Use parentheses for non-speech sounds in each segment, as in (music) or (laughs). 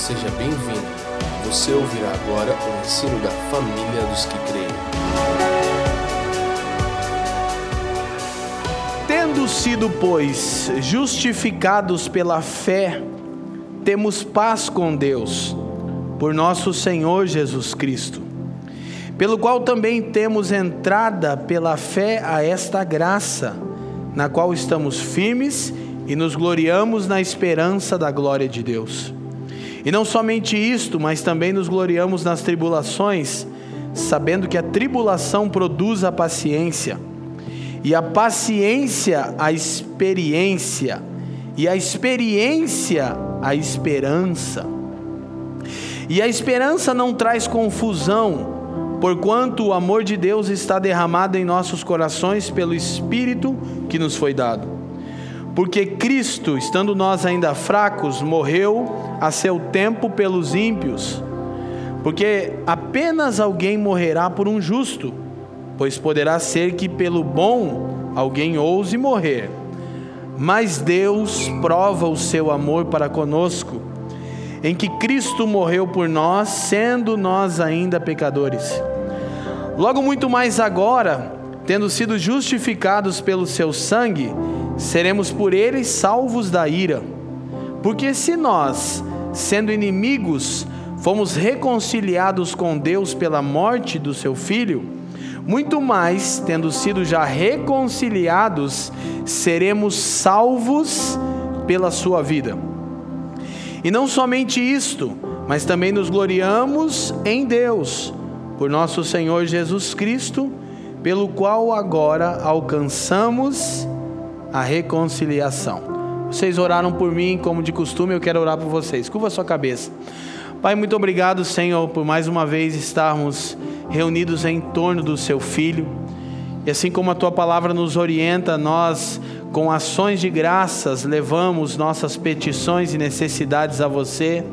seja bem-vindo. Você ouvirá agora o ensino da família dos que creem. Tendo sido, pois, justificados pela fé, temos paz com Deus, por nosso Senhor Jesus Cristo, pelo qual também temos entrada pela fé a esta graça, na qual estamos firmes e nos gloriamos na esperança da glória de Deus. E não somente isto, mas também nos gloriamos nas tribulações, sabendo que a tribulação produz a paciência, e a paciência a experiência, e a experiência a esperança. E a esperança não traz confusão, porquanto o amor de Deus está derramado em nossos corações pelo Espírito que nos foi dado. Porque Cristo, estando nós ainda fracos, morreu a seu tempo pelos ímpios. Porque apenas alguém morrerá por um justo, pois poderá ser que pelo bom alguém ouse morrer. Mas Deus prova o seu amor para conosco, em que Cristo morreu por nós, sendo nós ainda pecadores. Logo, muito mais agora, tendo sido justificados pelo seu sangue, seremos por ele salvos da ira. Porque se nós, sendo inimigos, fomos reconciliados com Deus pela morte do seu filho, muito mais, tendo sido já reconciliados, seremos salvos pela sua vida. E não somente isto, mas também nos gloriamos em Deus, por nosso Senhor Jesus Cristo, pelo qual agora alcançamos a reconciliação. Vocês oraram por mim, como de costume, eu quero orar por vocês. Curva sua cabeça. Pai, muito obrigado, Senhor, por mais uma vez estarmos reunidos em torno do Seu Filho. E assim como a Tua palavra nos orienta, nós, com ações de graças, levamos nossas petições e necessidades a você,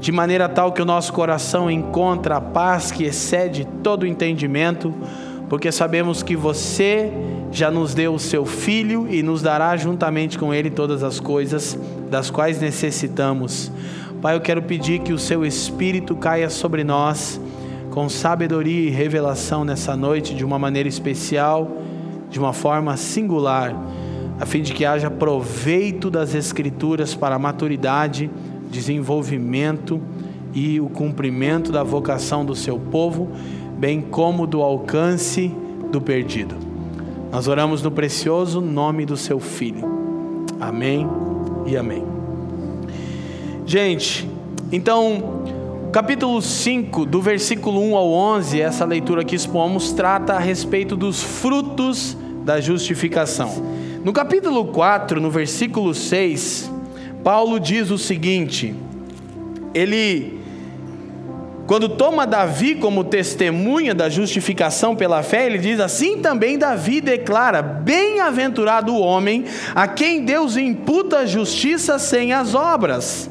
de maneira tal que o nosso coração encontra a paz que excede todo entendimento, porque sabemos que você já nos deu o seu Filho e nos dará juntamente com Ele todas as coisas das quais necessitamos. Pai, eu quero pedir que o seu Espírito caia sobre nós com sabedoria e revelação nessa noite de uma maneira especial, de uma forma singular, a fim de que haja proveito das Escrituras para a maturidade, desenvolvimento e o cumprimento da vocação do seu povo, bem como do alcance do perdido. Nós oramos no precioso nome do seu filho. Amém e amém. Gente, então, capítulo 5, do versículo 1 ao 11, essa leitura que expomos, trata a respeito dos frutos da justificação. No capítulo 4, no versículo 6, Paulo diz o seguinte: ele quando toma Davi como testemunha da justificação pela fé, ele diz assim também Davi declara: Bem-aventurado o homem a quem Deus imputa justiça sem as obras,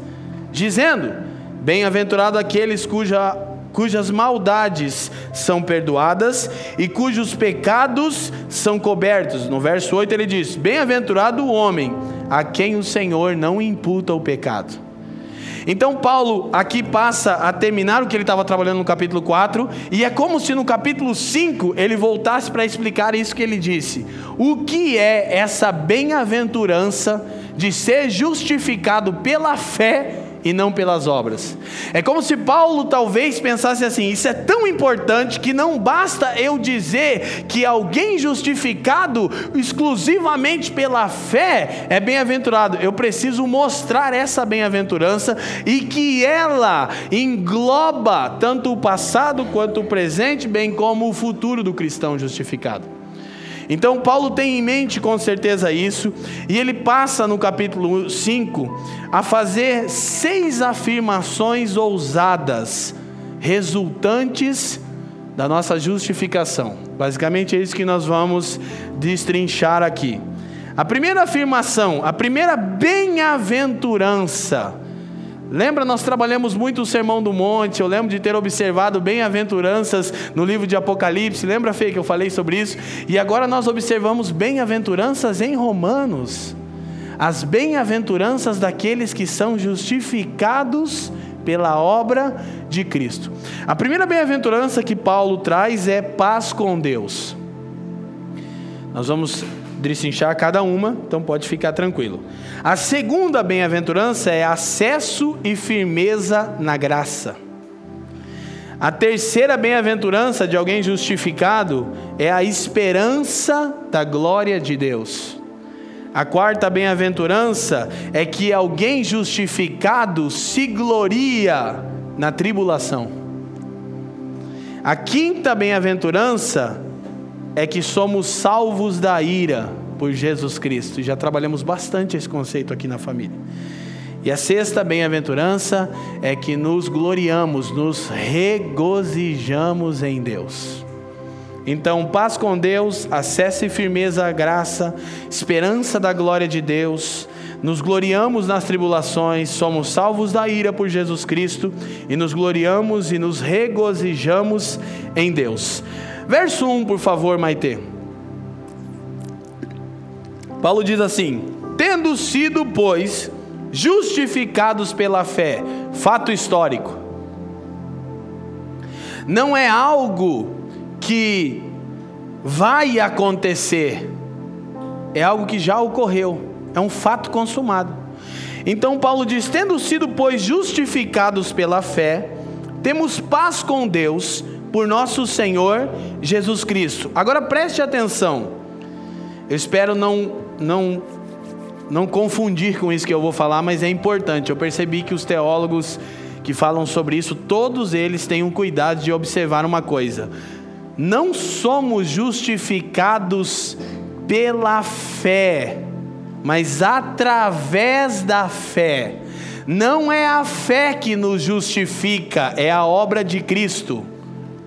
dizendo: Bem-aventurado aqueles cuja, cujas maldades são perdoadas e cujos pecados são cobertos. No verso 8 ele diz: Bem-aventurado o homem a quem o Senhor não imputa o pecado. Então, Paulo aqui passa a terminar o que ele estava trabalhando no capítulo 4, e é como se no capítulo 5 ele voltasse para explicar isso que ele disse. O que é essa bem-aventurança de ser justificado pela fé e não pelas obras. É como se Paulo talvez pensasse assim: isso é tão importante que não basta eu dizer que alguém justificado exclusivamente pela fé é bem-aventurado. Eu preciso mostrar essa bem-aventurança e que ela engloba tanto o passado quanto o presente, bem como o futuro do cristão justificado. Então, Paulo tem em mente com certeza isso, e ele passa no capítulo 5 a fazer seis afirmações ousadas, resultantes da nossa justificação. Basicamente é isso que nós vamos destrinchar aqui. A primeira afirmação, a primeira bem-aventurança, Lembra, nós trabalhamos muito o Sermão do Monte. Eu lembro de ter observado bem-aventuranças no livro de Apocalipse. Lembra, Fê, que eu falei sobre isso? E agora nós observamos bem-aventuranças em Romanos. as bem-aventuranças daqueles que são justificados pela obra de Cristo. A primeira bem-aventurança que Paulo traz é paz com Deus. Nós vamos destrinchar cada uma, então pode ficar tranquilo. A segunda bem-aventurança é acesso e firmeza na graça. A terceira bem-aventurança de alguém justificado é a esperança da glória de Deus. A quarta bem-aventurança é que alguém justificado se gloria na tribulação. A quinta bem-aventurança é que somos salvos da ira por Jesus Cristo. E já trabalhamos bastante esse conceito aqui na família. E a sexta bem-aventurança é que nos gloriamos, nos regozijamos em Deus. Então, paz com Deus, acesso e firmeza à graça, esperança da glória de Deus, nos gloriamos nas tribulações, somos salvos da ira por Jesus Cristo e nos gloriamos e nos regozijamos em Deus. Verso 1, por favor, Maite. Paulo diz assim: Tendo sido, pois, justificados pela fé, fato histórico, não é algo que vai acontecer, é algo que já ocorreu, é um fato consumado. Então Paulo diz: tendo sido, pois, justificados pela fé, temos paz com Deus por nosso Senhor Jesus Cristo. Agora preste atenção. Eu espero não não não confundir com isso que eu vou falar, mas é importante. Eu percebi que os teólogos que falam sobre isso, todos eles têm um cuidado de observar uma coisa não somos justificados pela fé, mas através da fé. Não é a fé que nos justifica, é a obra de Cristo.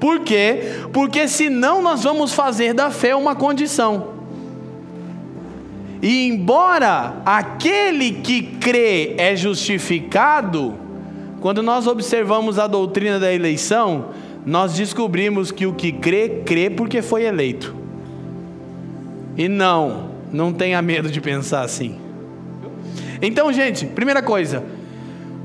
Por quê? Porque senão nós vamos fazer da fé uma condição. E embora aquele que crê é justificado, quando nós observamos a doutrina da eleição, nós descobrimos que o que crê, crê porque foi eleito. E não, não tenha medo de pensar assim. Então, gente, primeira coisa,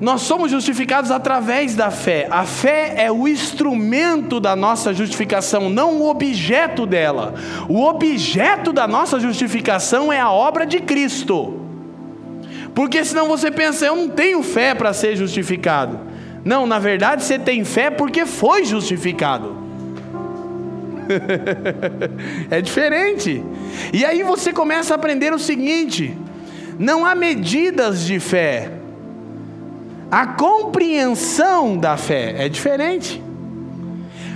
nós somos justificados através da fé. A fé é o instrumento da nossa justificação, não o objeto dela. O objeto da nossa justificação é a obra de Cristo. Porque senão você pensa, eu não tenho fé para ser justificado. Não, na verdade você tem fé porque foi justificado. (laughs) é diferente. E aí você começa a aprender o seguinte: não há medidas de fé. A compreensão da fé é diferente.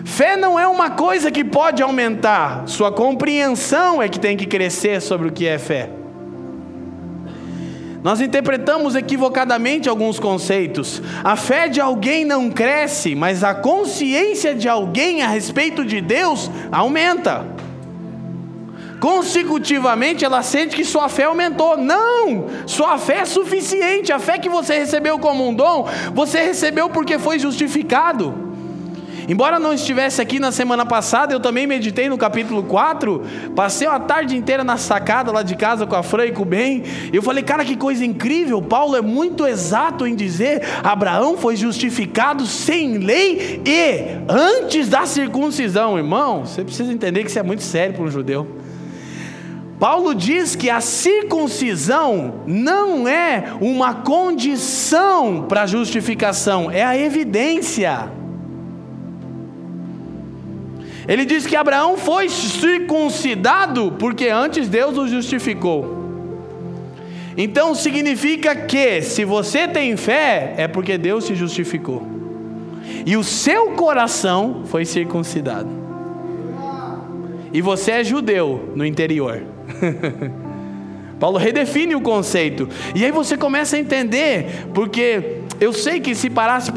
Fé não é uma coisa que pode aumentar, sua compreensão é que tem que crescer sobre o que é fé. Nós interpretamos equivocadamente alguns conceitos. A fé de alguém não cresce, mas a consciência de alguém a respeito de Deus aumenta. Consecutivamente, ela sente que sua fé aumentou. Não! Sua fé é suficiente. A fé que você recebeu como um dom, você recebeu porque foi justificado. Embora não estivesse aqui na semana passada, eu também meditei no capítulo 4. Passei a tarde inteira na sacada lá de casa com a Fran e com o Ben. Eu falei, cara, que coisa incrível. Paulo é muito exato em dizer: Abraão foi justificado sem lei e antes da circuncisão. Irmão, você precisa entender que isso é muito sério para um judeu. Paulo diz que a circuncisão não é uma condição para justificação, é a evidência. Ele diz que Abraão foi circuncidado porque antes Deus o justificou. Então significa que se você tem fé, é porque Deus te justificou. E o seu coração foi circuncidado. E você é judeu no interior. (laughs) Paulo redefine o conceito. E aí você começa a entender, porque eu sei que se parasse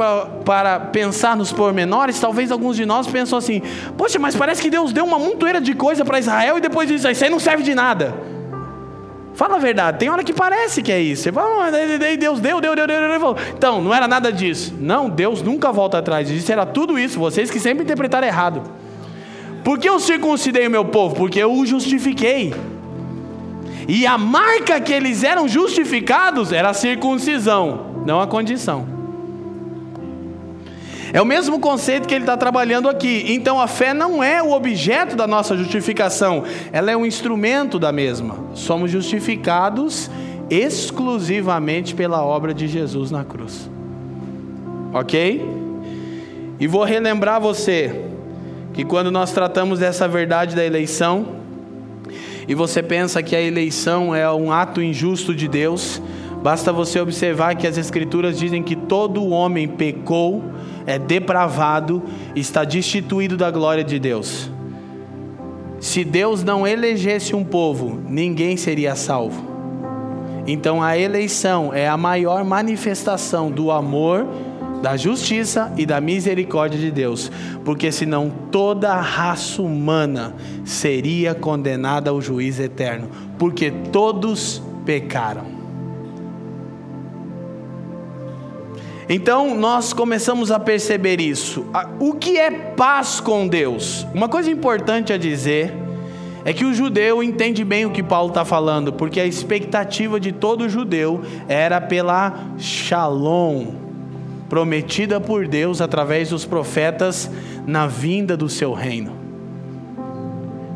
para, pensar nos pormenores, talvez alguns de nós pensam assim: poxa, mas parece que Deus deu uma montoeira de coisa para Israel e depois disso, isso aí não serve de nada. Fala a verdade, tem hora que parece que é isso. Você fala, Deus deu, deu, deu, deu, deu. Então, não era nada disso. Não, Deus nunca volta atrás disso, era tudo isso. Vocês que sempre interpretaram errado. Por que eu circuncidei o meu povo? Porque eu o justifiquei. E a marca que eles eram justificados era a circuncisão, não a condição. É o mesmo conceito que ele está trabalhando aqui. Então a fé não é o objeto da nossa justificação, ela é um instrumento da mesma. Somos justificados exclusivamente pela obra de Jesus na cruz. Ok? E vou relembrar você que quando nós tratamos dessa verdade da eleição, e você pensa que a eleição é um ato injusto de Deus, basta você observar que as Escrituras dizem que todo homem pecou, é depravado, está destituído da glória de Deus. Se Deus não elegesse um povo, ninguém seria salvo. Então a eleição é a maior manifestação do amor, da justiça e da misericórdia de Deus, porque senão toda a raça humana seria condenada ao juízo eterno, porque todos pecaram. Então nós começamos a perceber isso. O que é paz com Deus? Uma coisa importante a dizer é que o judeu entende bem o que Paulo está falando, porque a expectativa de todo judeu era pela shalom, prometida por Deus através dos profetas na vinda do seu reino.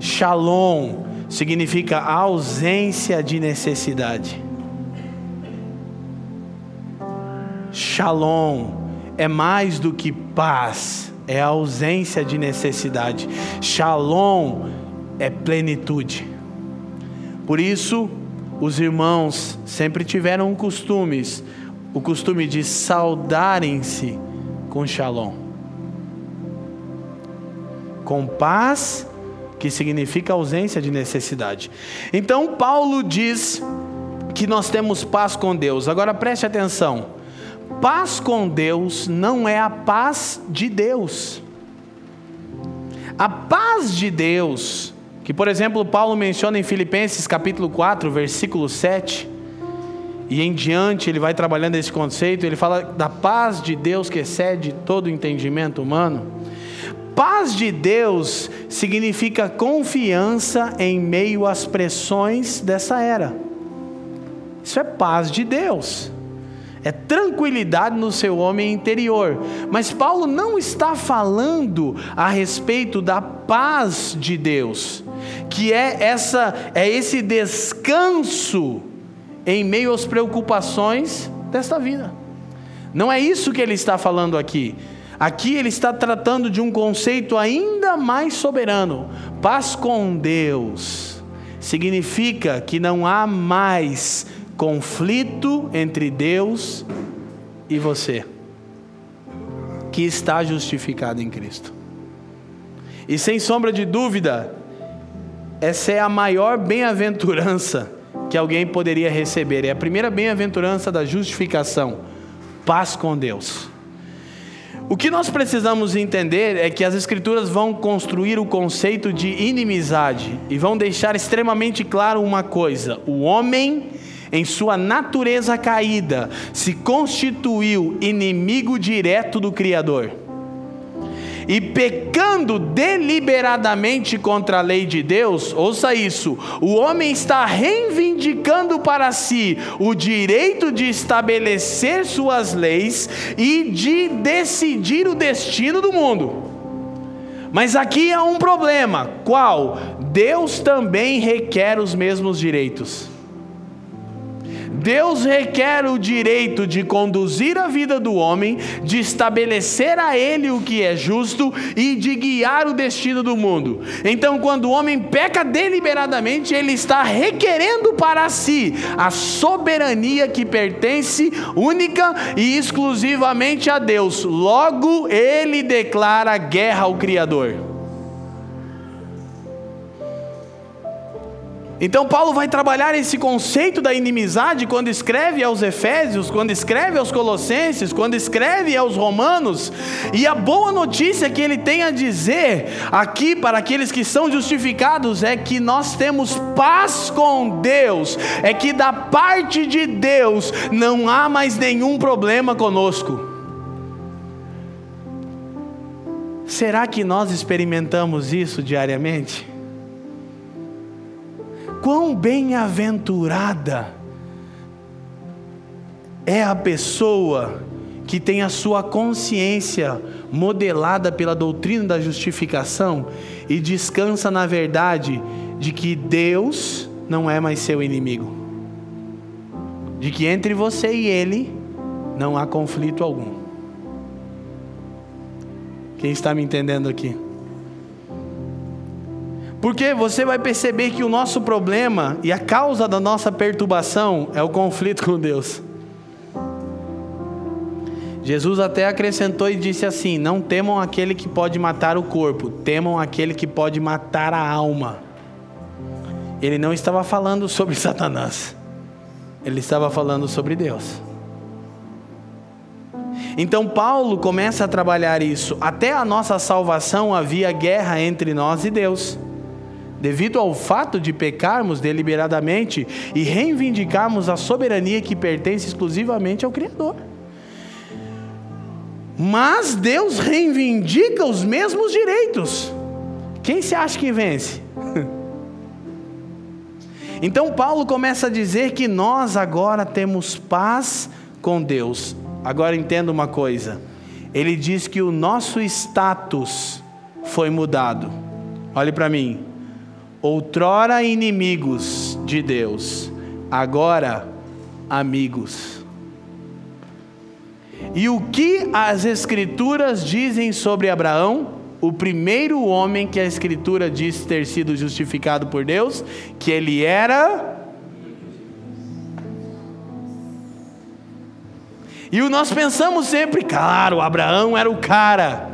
Shalom significa ausência de necessidade. Shalom é mais do que paz, é ausência de necessidade. Shalom é plenitude. Por isso, os irmãos sempre tiveram um costume, o costume de saudarem-se com shalom. Com paz, que significa ausência de necessidade. Então, Paulo diz que nós temos paz com Deus. Agora preste atenção: paz com Deus não é a paz de Deus. A paz de Deus que, por exemplo, Paulo menciona em Filipenses capítulo 4, versículo 7, e em diante ele vai trabalhando esse conceito, ele fala da paz de Deus que excede todo o entendimento humano. Paz de Deus significa confiança em meio às pressões dessa era. Isso é paz de Deus é tranquilidade no seu homem interior. Mas Paulo não está falando a respeito da paz de Deus, que é essa é esse descanso em meio às preocupações desta vida. Não é isso que ele está falando aqui. Aqui ele está tratando de um conceito ainda mais soberano. Paz com Deus significa que não há mais conflito entre Deus e você, que está justificado em Cristo. E sem sombra de dúvida, essa é a maior bem-aventurança que alguém poderia receber. É a primeira bem-aventurança da justificação. Paz com Deus. O que nós precisamos entender é que as Escrituras vão construir o conceito de inimizade e vão deixar extremamente claro uma coisa: o homem em sua natureza caída, se constituiu inimigo direto do Criador. E pecando deliberadamente contra a lei de Deus, ouça isso, o homem está reivindicando para si o direito de estabelecer suas leis e de decidir o destino do mundo. Mas aqui há um problema: qual? Deus também requer os mesmos direitos. Deus requer o direito de conduzir a vida do homem, de estabelecer a ele o que é justo e de guiar o destino do mundo. Então, quando o homem peca deliberadamente, ele está requerendo para si a soberania que pertence única e exclusivamente a Deus. Logo, ele declara guerra ao Criador. Então Paulo vai trabalhar esse conceito da inimizade quando escreve aos Efésios, quando escreve aos Colossenses, quando escreve aos Romanos. E a boa notícia que ele tem a dizer aqui para aqueles que são justificados é que nós temos paz com Deus, é que da parte de Deus não há mais nenhum problema conosco. Será que nós experimentamos isso diariamente? Quão bem-aventurada é a pessoa que tem a sua consciência modelada pela doutrina da justificação e descansa na verdade de que Deus não é mais seu inimigo. De que entre você e ele não há conflito algum. Quem está me entendendo aqui? Porque você vai perceber que o nosso problema e a causa da nossa perturbação é o conflito com Deus. Jesus até acrescentou e disse assim: Não temam aquele que pode matar o corpo, temam aquele que pode matar a alma. Ele não estava falando sobre (laughs) Satanás, ele estava falando sobre Deus. Então Paulo começa a trabalhar isso. Até a nossa salvação havia guerra entre nós e Deus. Devido ao fato de pecarmos deliberadamente e reivindicarmos a soberania que pertence exclusivamente ao Criador. Mas Deus reivindica os mesmos direitos. Quem se acha que vence? (laughs) Então Paulo começa a dizer que nós agora temos paz com Deus. Agora entenda uma coisa. Ele diz que o nosso status foi mudado. Olhe para mim. Outrora inimigos de Deus, agora amigos. E o que as Escrituras dizem sobre Abraão? O primeiro homem que a Escritura diz ter sido justificado por Deus, que ele era. E nós pensamos sempre, claro, Abraão era o cara.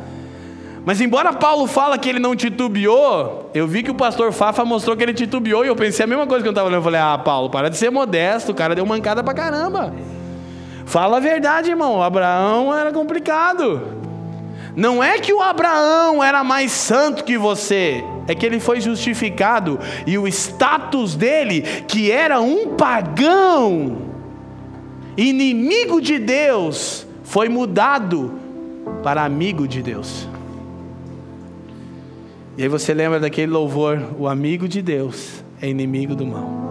Mas embora Paulo fala que ele não titubeou, eu vi que o pastor Fafa mostrou que ele titubeou e eu pensei a mesma coisa que eu estava olhando. Eu falei, ah, Paulo, para de ser modesto, o cara deu mancada pra caramba. Fala a verdade, irmão. Abraão era complicado. Não é que o Abraão era mais santo que você, é que ele foi justificado e o status dele, que era um pagão, inimigo de Deus, foi mudado para amigo de Deus. E aí você lembra daquele louvor: o amigo de Deus é inimigo do mal.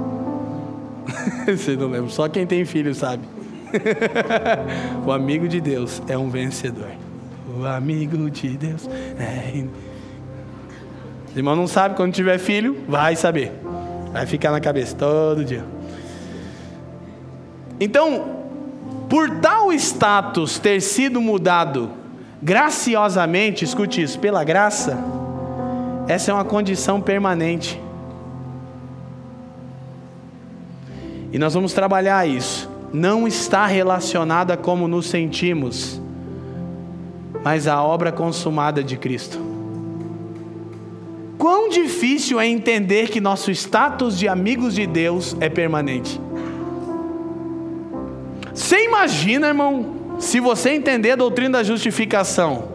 (laughs) você não lembra? Só quem tem filho sabe. (laughs) o amigo de Deus é um vencedor. O amigo de Deus é. O irmão não sabe quando tiver filho, vai saber. Vai ficar na cabeça todo dia. Então, por tal status ter sido mudado graciosamente, escute isso, pela graça, essa é uma condição permanente. E nós vamos trabalhar isso não está relacionada a como nos sentimos, mas à obra consumada de Cristo. Quão difícil é entender que nosso status de amigos de Deus é permanente. Você imagina, irmão, se você entender a doutrina da justificação,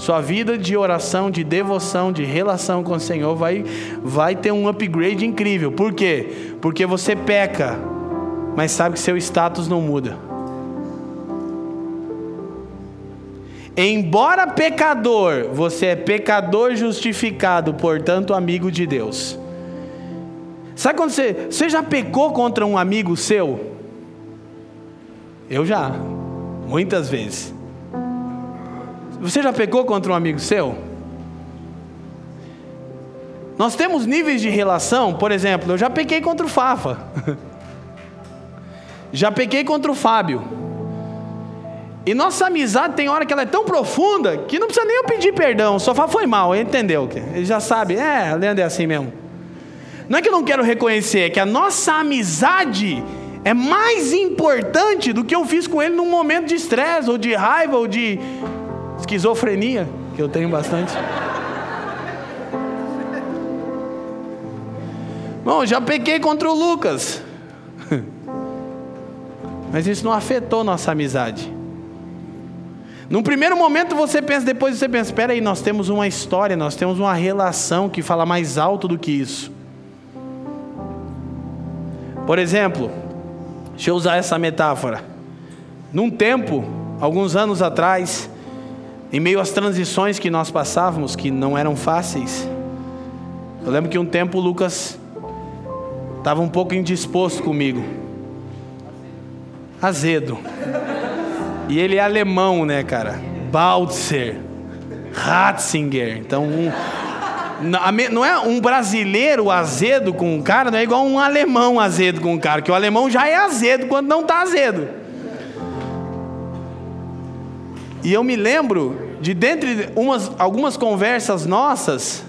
sua vida de oração, de devoção, de relação com o Senhor vai, vai ter um upgrade incrível. Por quê? Porque você peca, mas sabe que seu status não muda. Embora pecador, você é pecador justificado, portanto, amigo de Deus. Sabe quando você, você já pecou contra um amigo seu? Eu já, muitas vezes. Você já pecou contra um amigo seu? Nós temos níveis de relação, por exemplo, eu já pequei contra o Fafa. (laughs) Já pequei contra o Fábio. E nossa amizade tem hora que ela é tão profunda que não precisa nem eu pedir perdão. Só fala, foi mal, entendeu. Ele já sabe, é, Leandro é assim mesmo. Não é que eu não quero reconhecer, é que a nossa amizade é mais importante do que eu fiz com ele num momento de estresse, ou de raiva, ou de esquizofrenia, que eu tenho bastante. Bom, já pequei contra o Lucas. (laughs) Mas isso não afetou nossa amizade. Num primeiro momento você pensa, depois você pensa: espera aí, nós temos uma história, nós temos uma relação que fala mais alto do que isso. Por exemplo, deixa eu usar essa metáfora. Num tempo, alguns anos atrás, em meio às transições que nós passávamos, que não eram fáceis, eu lembro que um tempo o Lucas estava um pouco indisposto comigo. Azedo. E ele é alemão, né, cara? Baltzer, Ratzinger. Então, um, não é um brasileiro azedo com um cara, não é igual um alemão azedo com um cara, que o alemão já é azedo quando não está azedo. E eu me lembro de dentre umas, algumas conversas nossas,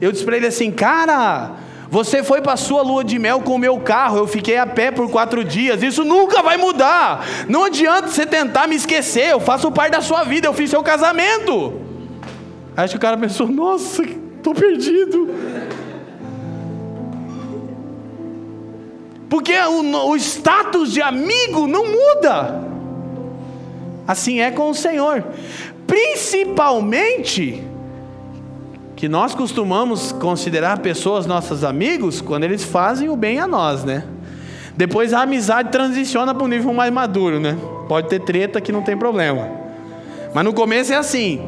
eu disse para ele assim, cara, você foi para sua lua de mel com o meu carro, eu fiquei a pé por quatro dias, isso nunca vai mudar. Não adianta você tentar me esquecer, eu faço parte da sua vida, eu fiz seu casamento. Acho que o cara pensou, nossa, estou perdido. Porque o, o status de amigo não muda. Assim é com o Senhor. Principalmente que nós costumamos considerar pessoas nossos amigos quando eles fazem o bem a nós, né? Depois a amizade transiciona para um nível mais maduro, né? Pode ter treta que não tem problema. Mas no começo é assim: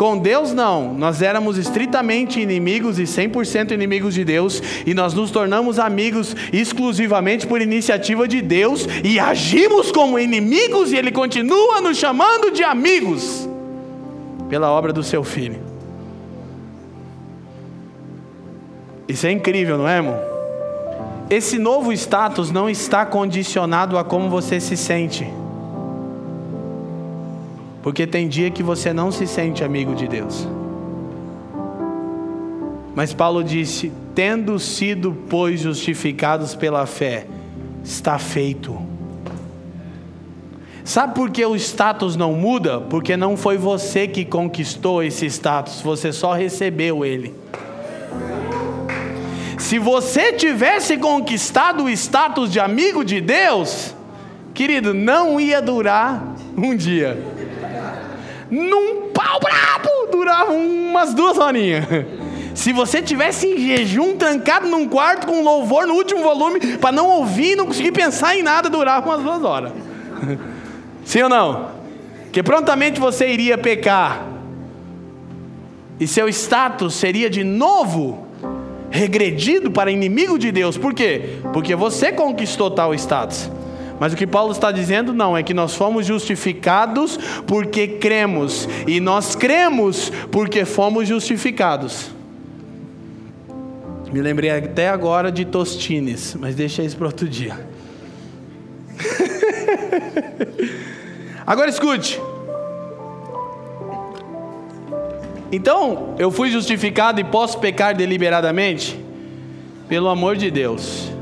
com Deus, não. Nós éramos estritamente inimigos e 100% inimigos de Deus, e nós nos tornamos amigos exclusivamente por iniciativa de Deus, e agimos como inimigos, e Ele continua nos chamando de amigos, pela obra do Seu Filho. Isso é incrível, não é, irmão? Esse novo status não está condicionado a como você se sente. Porque tem dia que você não se sente amigo de Deus. Mas Paulo disse: tendo sido, pois, justificados pela fé, está feito. Sabe por que o status não muda? Porque não foi você que conquistou esse status, você só recebeu ele. Se você tivesse conquistado o status de amigo de Deus, querido, não ia durar um dia num pau brabo, durava umas duas horinhas. Se você tivesse em jejum, trancado num quarto com louvor no último volume, para não ouvir, não conseguir pensar em nada, durava umas duas horas. (laughs) Sim ou não? Que prontamente você iria pecar, e seu status seria de novo regredido para inimigo de Deus. Por quê? Porque você conquistou tal status. Mas o que Paulo está dizendo não é que nós fomos justificados porque cremos, e nós cremos porque fomos justificados. Me lembrei até agora de Tostines, mas deixa isso para outro dia. (laughs) agora escute. Então, eu fui justificado e posso pecar deliberadamente? Pelo amor de Deus.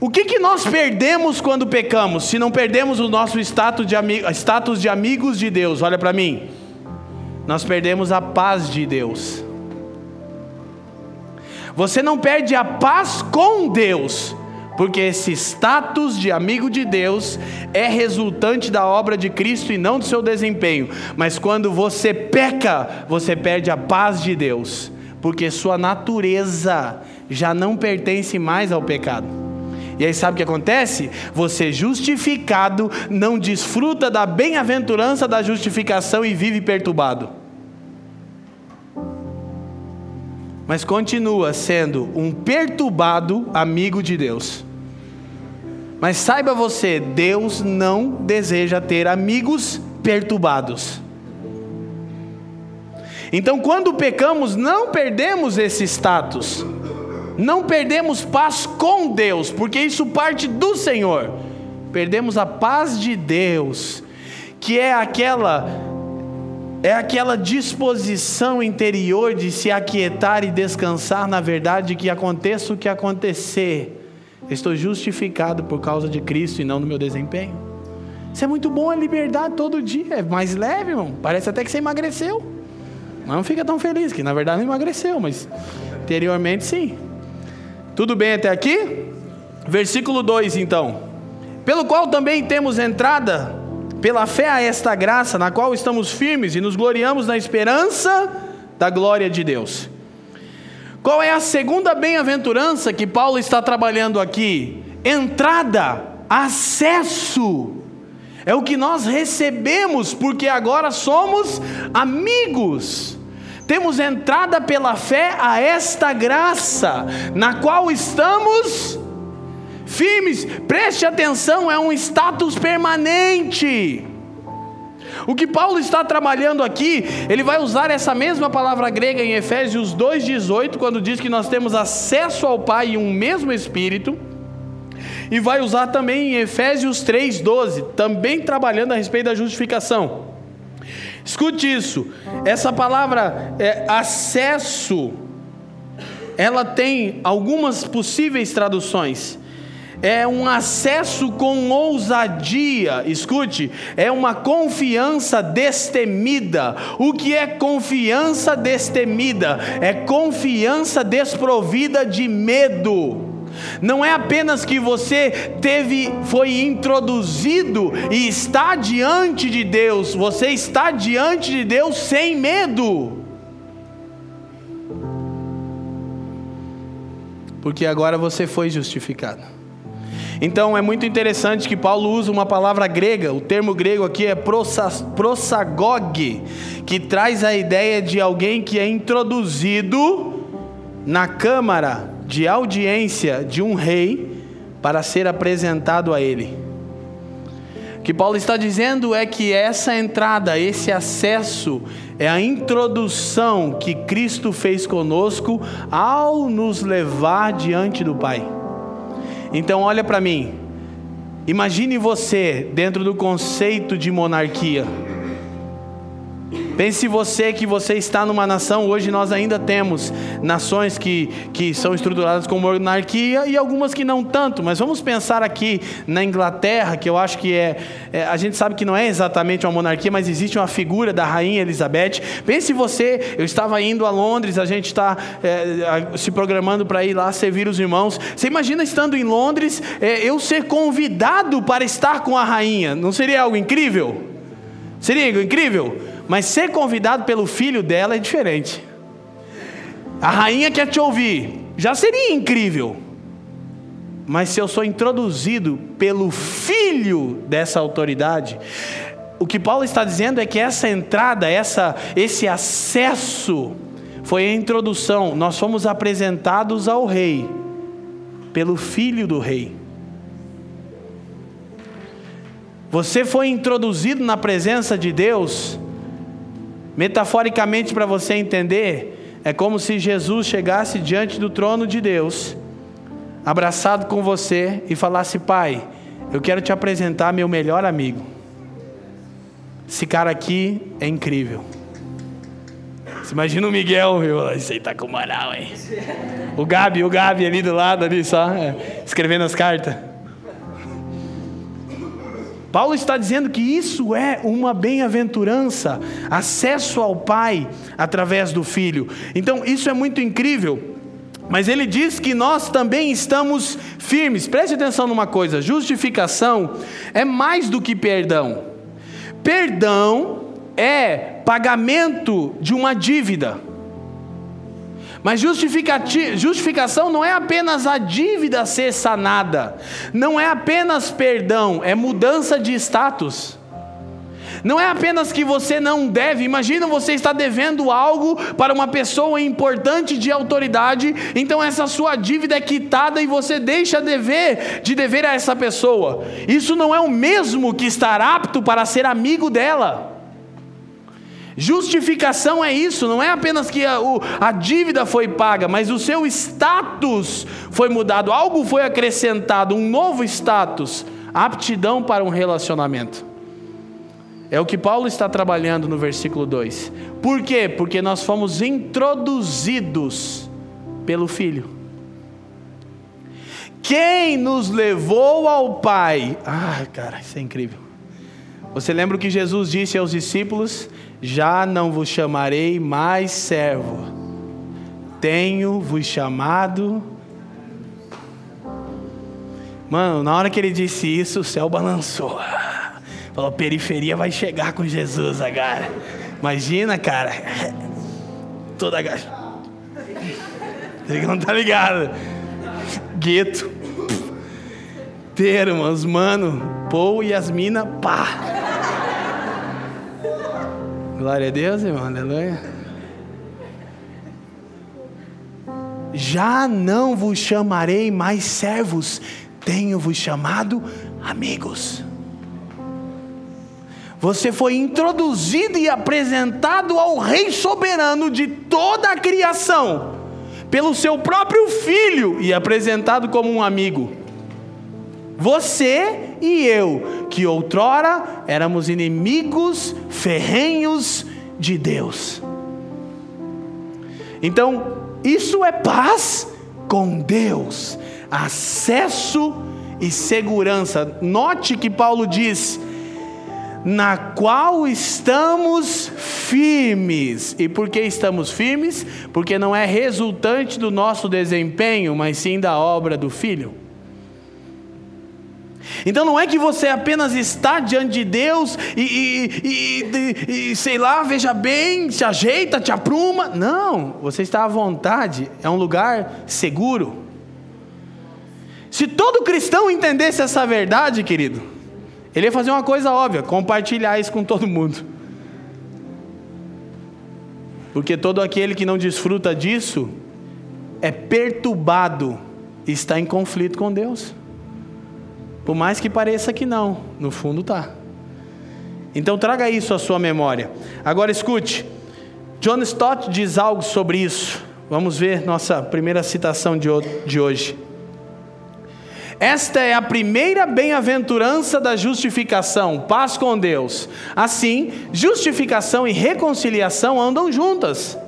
O que, que nós perdemos quando pecamos, se não perdemos o nosso status de, status de amigos de Deus? Olha para mim. Nós perdemos a paz de Deus. Você não perde a paz com Deus, porque esse status de amigo de Deus é resultante da obra de Cristo e não do seu desempenho. Mas quando você peca, você perde a paz de Deus, porque sua natureza já não pertence mais ao pecado. E aí sabe o que acontece? Você justificado não desfruta da bem-aventurança da justificação e vive perturbado. Mas continua sendo um perturbado amigo de Deus. Mas saiba você, Deus não deseja ter amigos perturbados. Então, quando pecamos, não perdemos esse status não perdemos paz com Deus, porque isso parte do Senhor. Perdemos a paz de Deus, que é aquela é aquela disposição interior de se aquietar e descansar na verdade que aconteça o que acontecer. Estou justificado por causa de Cristo e não do meu desempenho. Isso é muito bom a liberdade todo dia, é mais leve, irmão. Parece até que você emagreceu. Mas não fica tão feliz, que na verdade não emagreceu, mas interiormente sim. Tudo bem até aqui? Versículo 2 então. Pelo qual também temos entrada pela fé a esta graça, na qual estamos firmes e nos gloriamos na esperança da glória de Deus. Qual é a segunda bem-aventurança que Paulo está trabalhando aqui? Entrada, acesso. É o que nós recebemos, porque agora somos amigos. Temos entrada pela fé a esta graça, na qual estamos firmes. Preste atenção, é um status permanente. O que Paulo está trabalhando aqui, ele vai usar essa mesma palavra grega em Efésios 2,18, quando diz que nós temos acesso ao Pai em um mesmo Espírito, e vai usar também em Efésios 3,12, também trabalhando a respeito da justificação. Escute isso, essa palavra é, acesso, ela tem algumas possíveis traduções é um acesso com ousadia, escute, é uma confiança destemida. O que é confiança destemida? É confiança desprovida de medo. Não é apenas que você teve, foi introduzido e está diante de Deus, você está diante de Deus sem medo. Porque agora você foi justificado. Então é muito interessante que Paulo usa uma palavra grega, o termo grego aqui é prosagog, que traz a ideia de alguém que é introduzido na câmara de audiência de um rei para ser apresentado a ele. O que Paulo está dizendo é que essa entrada, esse acesso, é a introdução que Cristo fez conosco ao nos levar diante do Pai. Então, olha para mim. Imagine você dentro do conceito de monarquia. Pense você que você está numa nação, hoje nós ainda temos nações que, que são estruturadas como monarquia e algumas que não tanto, mas vamos pensar aqui na Inglaterra, que eu acho que é, é, a gente sabe que não é exatamente uma monarquia, mas existe uma figura da rainha Elizabeth. Pense você, eu estava indo a Londres, a gente está é, se programando para ir lá servir os irmãos. Você imagina estando em Londres, é, eu ser convidado para estar com a rainha, não seria algo incrível? Seria algo incrível? Mas ser convidado pelo filho dela é diferente. A rainha quer te ouvir, já seria incrível. Mas se eu sou introduzido pelo filho dessa autoridade, o que Paulo está dizendo é que essa entrada, essa, esse acesso, foi a introdução. Nós fomos apresentados ao rei pelo filho do rei. Você foi introduzido na presença de Deus Metaforicamente, para você entender, é como se Jesus chegasse diante do trono de Deus, abraçado com você e falasse: Pai, eu quero te apresentar meu melhor amigo. Esse cara aqui é incrível. Você imagina o Miguel, meu, isso aí tá com moral, hein? O Gabi, o Gabi ali do lado, ali só, é, escrevendo as cartas. Paulo está dizendo que isso é uma bem-aventurança, acesso ao Pai através do Filho. Então, isso é muito incrível. Mas ele diz que nós também estamos firmes. Preste atenção numa coisa: justificação é mais do que perdão. Perdão é pagamento de uma dívida. Mas justificação não é apenas a dívida ser sanada, não é apenas perdão, é mudança de status. Não é apenas que você não deve, imagina você está devendo algo para uma pessoa importante de autoridade, então essa sua dívida é quitada e você deixa dever de dever a essa pessoa. Isso não é o mesmo que estar apto para ser amigo dela. Justificação é isso, não é apenas que a, o, a dívida foi paga, mas o seu status foi mudado, algo foi acrescentado, um novo status, aptidão para um relacionamento. É o que Paulo está trabalhando no versículo 2. Por quê? Porque nós fomos introduzidos pelo Filho. Quem nos levou ao Pai? Ah, cara, isso é incrível. Você lembra o que Jesus disse aos discípulos? Já não vos chamarei mais servo, tenho-vos chamado. Mano, na hora que ele disse isso, o céu balançou. (laughs) Falou: periferia vai chegar com Jesus agora. Imagina, cara. (laughs) Toda a. (laughs) Ele não tá ligado. Gueto. Termos, mano. Paul e as minas, pá. Glória a Deus, irmão. Aleluia. Já não vos chamarei mais servos, tenho-vos chamado amigos. Você foi introduzido e apresentado ao Rei soberano de toda a criação, pelo seu próprio filho, e apresentado como um amigo. Você e eu, que outrora éramos inimigos ferrenhos de Deus. Então, isso é paz com Deus, acesso e segurança. Note que Paulo diz: na qual estamos firmes. E por que estamos firmes? Porque não é resultante do nosso desempenho, mas sim da obra do Filho. Então não é que você apenas está diante de Deus e, e, e, e, sei lá, veja bem, se ajeita, te apruma. Não, você está à vontade, é um lugar seguro. Se todo cristão entendesse essa verdade, querido, ele ia fazer uma coisa óbvia: compartilhar isso com todo mundo. Porque todo aquele que não desfruta disso é perturbado, está em conflito com Deus. Por mais que pareça que não, no fundo tá. Então traga isso à sua memória. Agora escute, John Stott diz algo sobre isso. Vamos ver nossa primeira citação de hoje. Esta é a primeira bem-aventurança da justificação, paz com Deus. Assim, justificação e reconciliação andam juntas.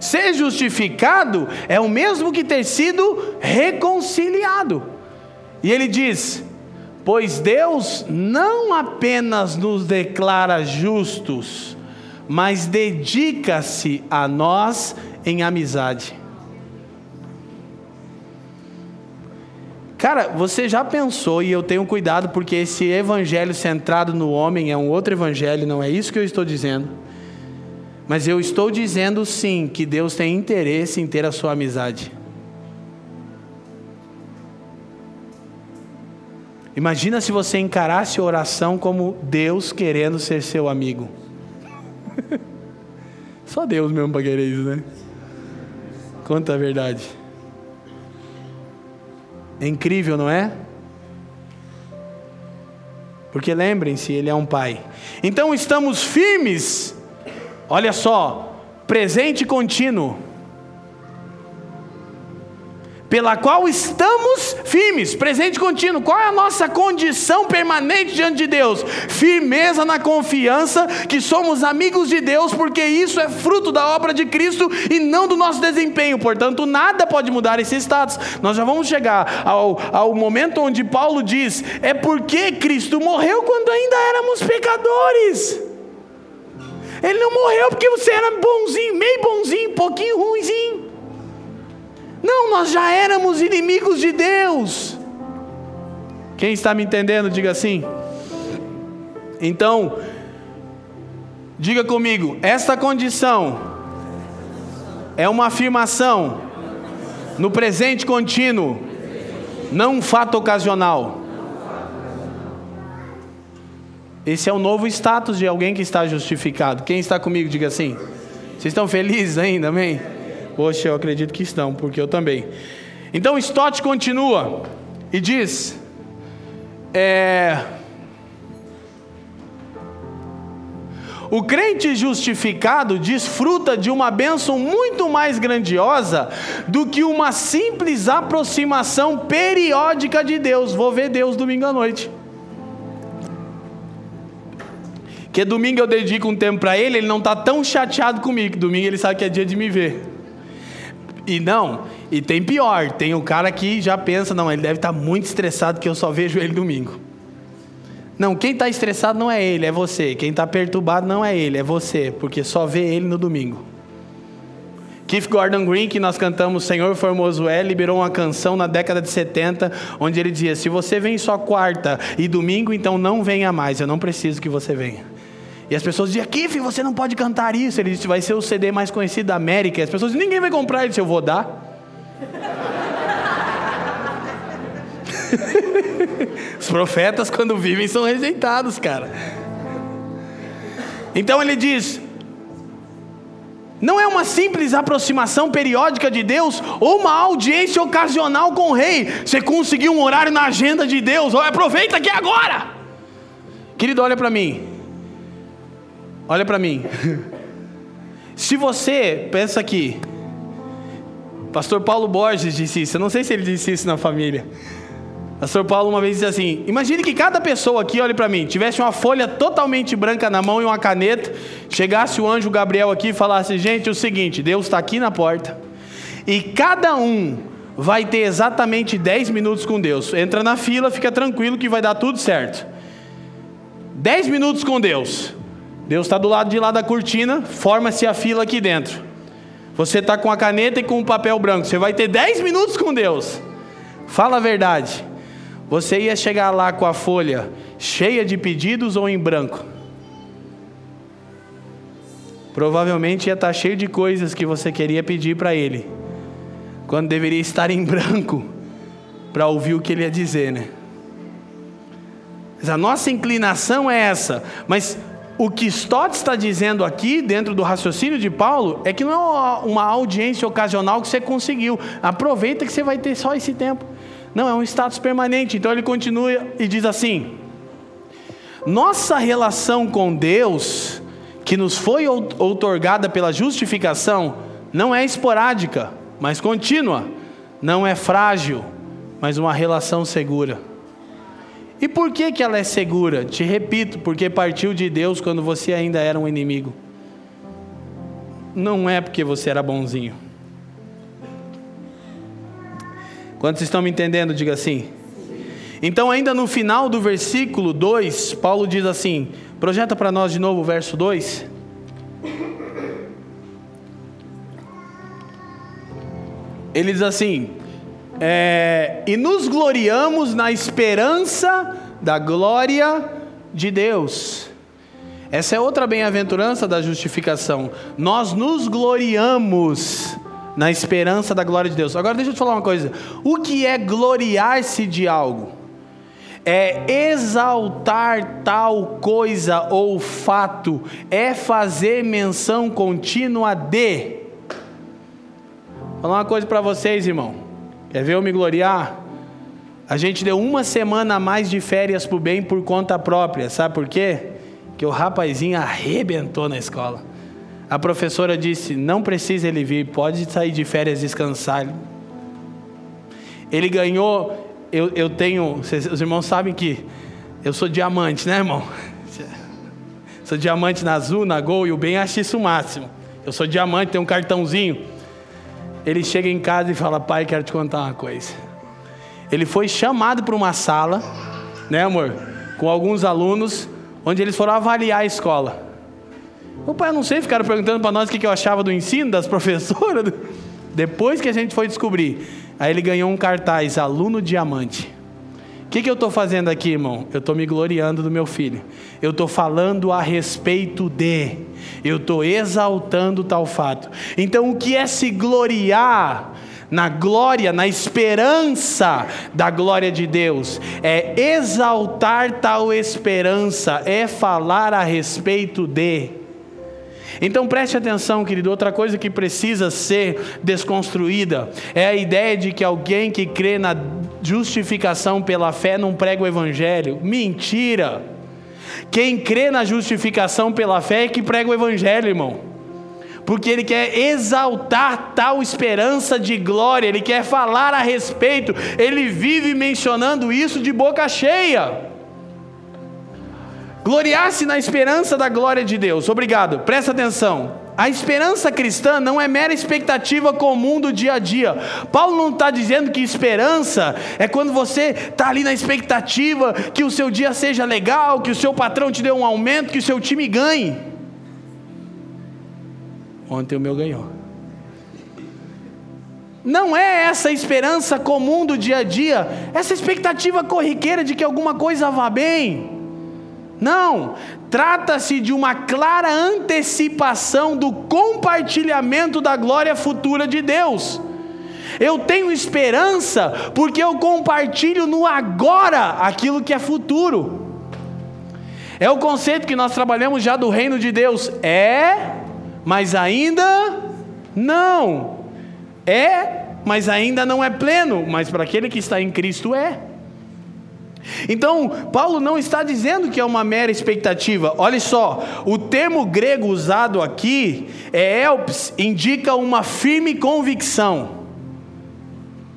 Ser justificado é o mesmo que ter sido reconciliado. E ele diz: Pois Deus não apenas nos declara justos, mas dedica-se a nós em amizade. Cara, você já pensou, e eu tenho cuidado porque esse evangelho centrado no homem é um outro evangelho, não é isso que eu estou dizendo. Mas eu estou dizendo sim que Deus tem interesse em ter a sua amizade. Imagina se você encarasse a oração como Deus querendo ser seu amigo. (laughs) Só Deus mesmo para querer isso, né? Conta a verdade. É incrível, não é? Porque lembrem-se, Ele é um Pai. Então estamos firmes, olha só, presente contínuo pela qual estamos firmes, presente contínuo. Qual é a nossa condição permanente diante de Deus? Firmeza na confiança que somos amigos de Deus, porque isso é fruto da obra de Cristo e não do nosso desempenho. Portanto, nada pode mudar esse status. Nós já vamos chegar ao, ao momento onde Paulo diz: é porque Cristo morreu quando ainda éramos pecadores. Ele não morreu porque você era bonzinho, meio bonzinho, pouquinho ruimzinho. Não, nós já éramos inimigos de Deus. Quem está me entendendo, diga assim. Então, diga comigo: esta condição é uma afirmação no presente contínuo, não um fato ocasional. Esse é o novo status de alguém que está justificado. Quem está comigo, diga assim. Vocês estão felizes ainda, amém? Poxa, eu acredito que estão, porque eu também. Então Stott continua e diz: é, O crente justificado desfruta de uma bênção muito mais grandiosa do que uma simples aproximação periódica de Deus. Vou ver Deus domingo à noite. Que domingo eu dedico um tempo para ele, ele não está tão chateado comigo. Domingo ele sabe que é dia de me ver. E não, e tem pior, tem o cara que já pensa, não, ele deve estar tá muito estressado que eu só vejo ele domingo. Não, quem está estressado não é ele, é você. Quem está perturbado não é ele, é você, porque só vê ele no domingo. Keith Gordon Green, que nós cantamos Senhor Formoso é, liberou uma canção na década de 70, onde ele dizia: Se você vem só quarta e domingo, então não venha mais, eu não preciso que você venha. E as pessoas diziam, Kiff, você não pode cantar isso. Ele disse, vai ser o CD mais conhecido da América. E as pessoas ninguém vai comprar. Disse, eu vou dar. (laughs) Os profetas, quando vivem, são rejeitados, cara. Então ele diz: não é uma simples aproximação periódica de Deus ou uma audiência ocasional com o rei. Você conseguiu um horário na agenda de Deus, aproveita aqui agora. Querido, olha para mim. Olha para mim. Se você pensa aqui, Pastor Paulo Borges disse isso. Eu não sei se ele disse isso na família. Pastor Paulo uma vez disse assim: Imagine que cada pessoa aqui, olhe para mim, tivesse uma folha totalmente branca na mão e uma caneta. Chegasse o anjo Gabriel aqui e falasse: Gente, é o seguinte, Deus está aqui na porta. E cada um vai ter exatamente 10 minutos com Deus. Entra na fila, fica tranquilo que vai dar tudo certo. 10 minutos com Deus. Deus está do lado de lá da cortina, forma-se a fila aqui dentro. Você está com a caneta e com o papel branco. Você vai ter 10 minutos com Deus. Fala a verdade. Você ia chegar lá com a folha cheia de pedidos ou em branco? Provavelmente ia estar tá cheio de coisas que você queria pedir para ele, quando deveria estar em branco para ouvir o que ele ia dizer, né? Mas a nossa inclinação é essa, mas o que Stott está dizendo aqui, dentro do raciocínio de Paulo, é que não é uma audiência ocasional que você conseguiu. Aproveita que você vai ter só esse tempo. Não, é um status permanente. Então ele continua e diz assim: Nossa relação com Deus, que nos foi outorgada pela justificação, não é esporádica, mas contínua. Não é frágil, mas uma relação segura. E por que, que ela é segura? Te repito, porque partiu de Deus quando você ainda era um inimigo. Não é porque você era bonzinho. Quantos estão me entendendo? Diga assim. Então, ainda no final do versículo 2, Paulo diz assim: projeta para nós de novo o verso 2. Ele diz assim: é, e nos gloriamos na esperança da glória de Deus. Essa é outra bem-aventurança da justificação. Nós nos gloriamos na esperança da glória de Deus. Agora deixa eu te falar uma coisa. O que é gloriar-se de algo? É exaltar tal coisa ou fato, é fazer menção contínua de. Vou falar uma coisa para vocês, irmão. Quer ver eu me gloriar? A gente deu uma semana a mais de férias para o bem por conta própria. Sabe por quê? Que o rapazinho arrebentou na escola. A professora disse: não precisa ele vir, pode sair de férias descansar. Ele ganhou. Eu, eu tenho. Os irmãos sabem que eu sou diamante, né, irmão? (laughs) Sou diamante na Azul, na Gol, e o bem acha isso o máximo. Eu sou diamante, tenho um cartãozinho ele chega em casa e fala: Pai, quero te contar uma coisa. Ele foi chamado para uma sala, né, amor? Com alguns alunos, onde eles foram avaliar a escola. O pai, não sei, ficaram perguntando para nós o que eu achava do ensino, das (laughs) professoras. Depois que a gente foi descobrir, aí ele ganhou um cartaz, aluno diamante. O que, que eu estou fazendo aqui, irmão? Eu estou me gloriando do meu filho. Eu estou falando a respeito de. Eu estou exaltando tal fato. Então, o que é se gloriar? na glória, na esperança da glória de Deus, é exaltar tal esperança, é falar a respeito de. Então preste atenção, querido. Outra coisa que precisa ser desconstruída é a ideia de que alguém que crê na justificação pela fé não prega o evangelho. Mentira! Quem crê na justificação pela fé é que prega o evangelho, irmão. Porque ele quer exaltar tal esperança de glória, ele quer falar a respeito, ele vive mencionando isso de boca cheia. Gloriar-se na esperança da glória de Deus. Obrigado. Presta atenção. A esperança cristã não é mera expectativa comum do dia a dia. Paulo não está dizendo que esperança é quando você está ali na expectativa que o seu dia seja legal, que o seu patrão te dê um aumento, que o seu time ganhe. Ontem o meu ganhou. Não é essa esperança comum do dia a dia, essa expectativa corriqueira de que alguma coisa vá bem. Não, trata-se de uma clara antecipação do compartilhamento da glória futura de Deus. Eu tenho esperança porque eu compartilho no agora aquilo que é futuro. É o conceito que nós trabalhamos já do reino de Deus. É mas ainda não. É, mas ainda não é pleno, mas para aquele que está em Cristo é. Então, Paulo não está dizendo que é uma mera expectativa. Olha só, o termo grego usado aqui, é elps, indica uma firme convicção.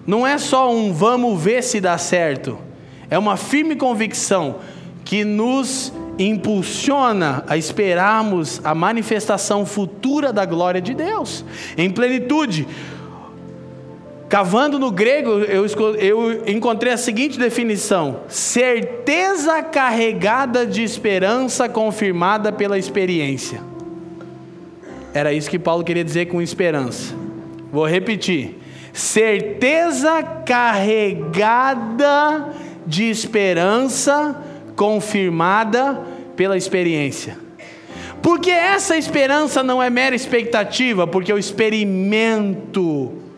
Não é só um vamos ver se dá certo. É uma firme convicção que nos impulsiona a esperarmos a manifestação futura da glória de Deus em plenitude. Cavando no grego, eu, eu encontrei a seguinte definição: certeza carregada de esperança confirmada pela experiência. Era isso que Paulo queria dizer com esperança. Vou repetir: certeza carregada de esperança confirmada pela experiência. Porque essa esperança não é mera expectativa, porque eu experimento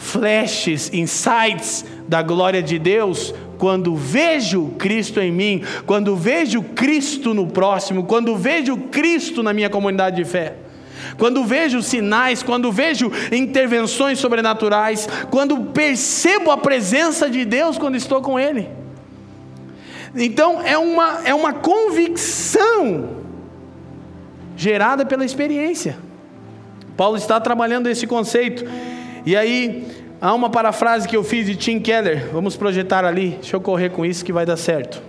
flashes, insights da glória de Deus quando vejo Cristo em mim, quando vejo Cristo no próximo, quando vejo Cristo na minha comunidade de fé. Quando vejo sinais, quando vejo intervenções sobrenaturais, quando percebo a presença de Deus quando estou com Ele. Então é uma, é uma convicção gerada pela experiência. Paulo está trabalhando esse conceito. E aí, há uma parafrase que eu fiz de Tim Keller, vamos projetar ali, deixa eu correr com isso que vai dar certo.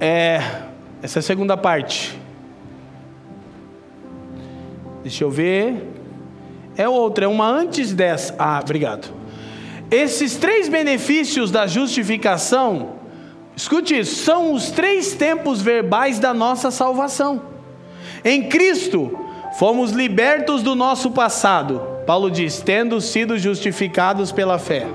É, essa é a segunda parte. Deixa eu ver. É outra, é uma antes dessa. Ah, obrigado. Esses três benefícios da justificação, escute isso, são os três tempos verbais da nossa salvação. Em Cristo, Fomos libertos do nosso passado. Paulo diz: tendo sido justificados pela fé.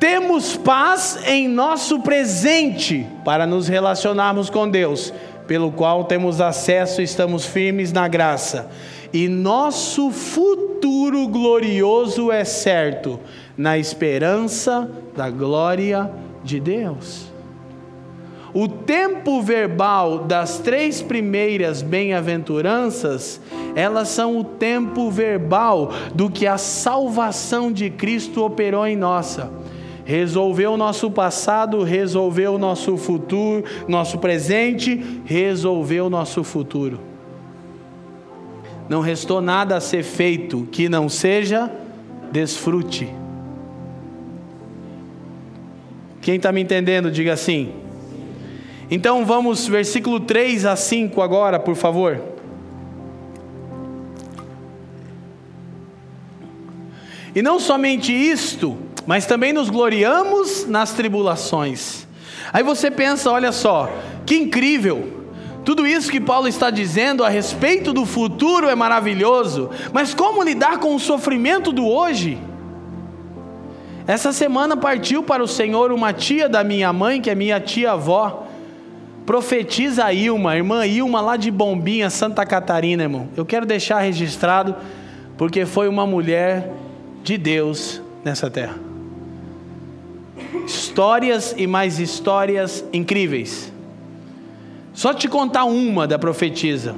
Temos paz em nosso presente para nos relacionarmos com Deus, pelo qual temos acesso e estamos firmes na graça. E nosso futuro glorioso é certo, na esperança da glória de Deus. O tempo verbal das três primeiras bem-aventuranças, elas são o tempo verbal do que a salvação de Cristo operou em nossa. Resolveu o nosso passado, resolveu o nosso futuro, nosso presente, resolveu o nosso futuro. Não restou nada a ser feito que não seja desfrute. Quem está me entendendo, diga assim. Então vamos, versículo 3 a 5 agora, por favor. E não somente isto, mas também nos gloriamos nas tribulações. Aí você pensa, olha só, que incrível. Tudo isso que Paulo está dizendo a respeito do futuro é maravilhoso, mas como lidar com o sofrimento do hoje? Essa semana partiu para o Senhor uma tia da minha mãe, que é minha tia-avó, Profetiza a Ilma, irmã Ilma lá de Bombinha, Santa Catarina, irmão. Eu quero deixar registrado porque foi uma mulher de Deus nessa terra. Histórias e mais histórias incríveis. Só te contar uma da profetisa.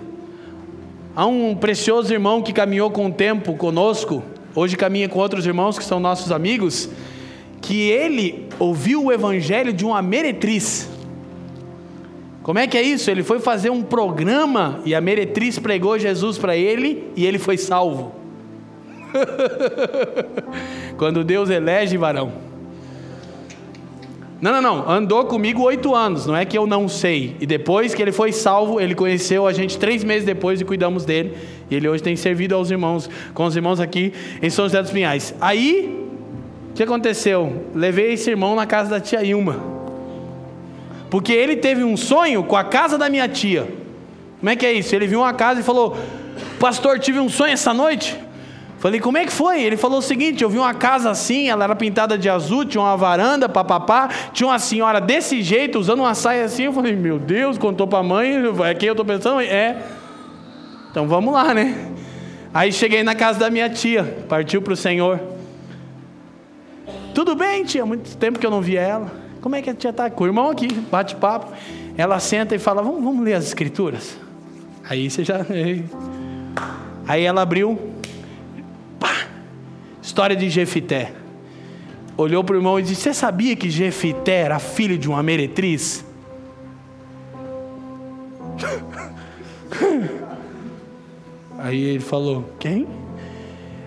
Há um precioso irmão que caminhou com o tempo conosco, hoje caminha com outros irmãos que são nossos amigos, que ele ouviu o evangelho de uma meretriz. Como é que é isso? Ele foi fazer um programa e a meretriz pregou Jesus para ele e ele foi salvo. (laughs) Quando Deus elege varão. Não, não, não. Andou comigo oito anos. Não é que eu não sei. E depois que ele foi salvo, ele conheceu a gente três meses depois e cuidamos dele. E ele hoje tem servido aos irmãos, com os irmãos aqui em São José dos Pinhais. Aí, o que aconteceu? Levei esse irmão na casa da tia Ilma. Porque ele teve um sonho com a casa da minha tia. Como é que é isso? Ele viu uma casa e falou: Pastor, tive um sonho essa noite. Falei, como é que foi? Ele falou o seguinte: eu vi uma casa assim, ela era pintada de azul, tinha uma varanda, papapá, tinha uma senhora desse jeito, usando uma saia assim. Eu falei, meu Deus, contou para a mãe, é quem eu estou pensando? É. Então vamos lá, né? Aí cheguei na casa da minha tia, partiu para o Senhor. Tudo bem, tia, muito tempo que eu não via ela. Como é que a tia está? Com o irmão aqui, bate papo. Ela senta e fala: vamos, vamos ler as escrituras. Aí você já. Aí ela abriu. Pá! História de Jefité. Olhou para o irmão e disse: Você sabia que Jefité era filho de uma meretriz? (laughs) Aí ele falou: Quem?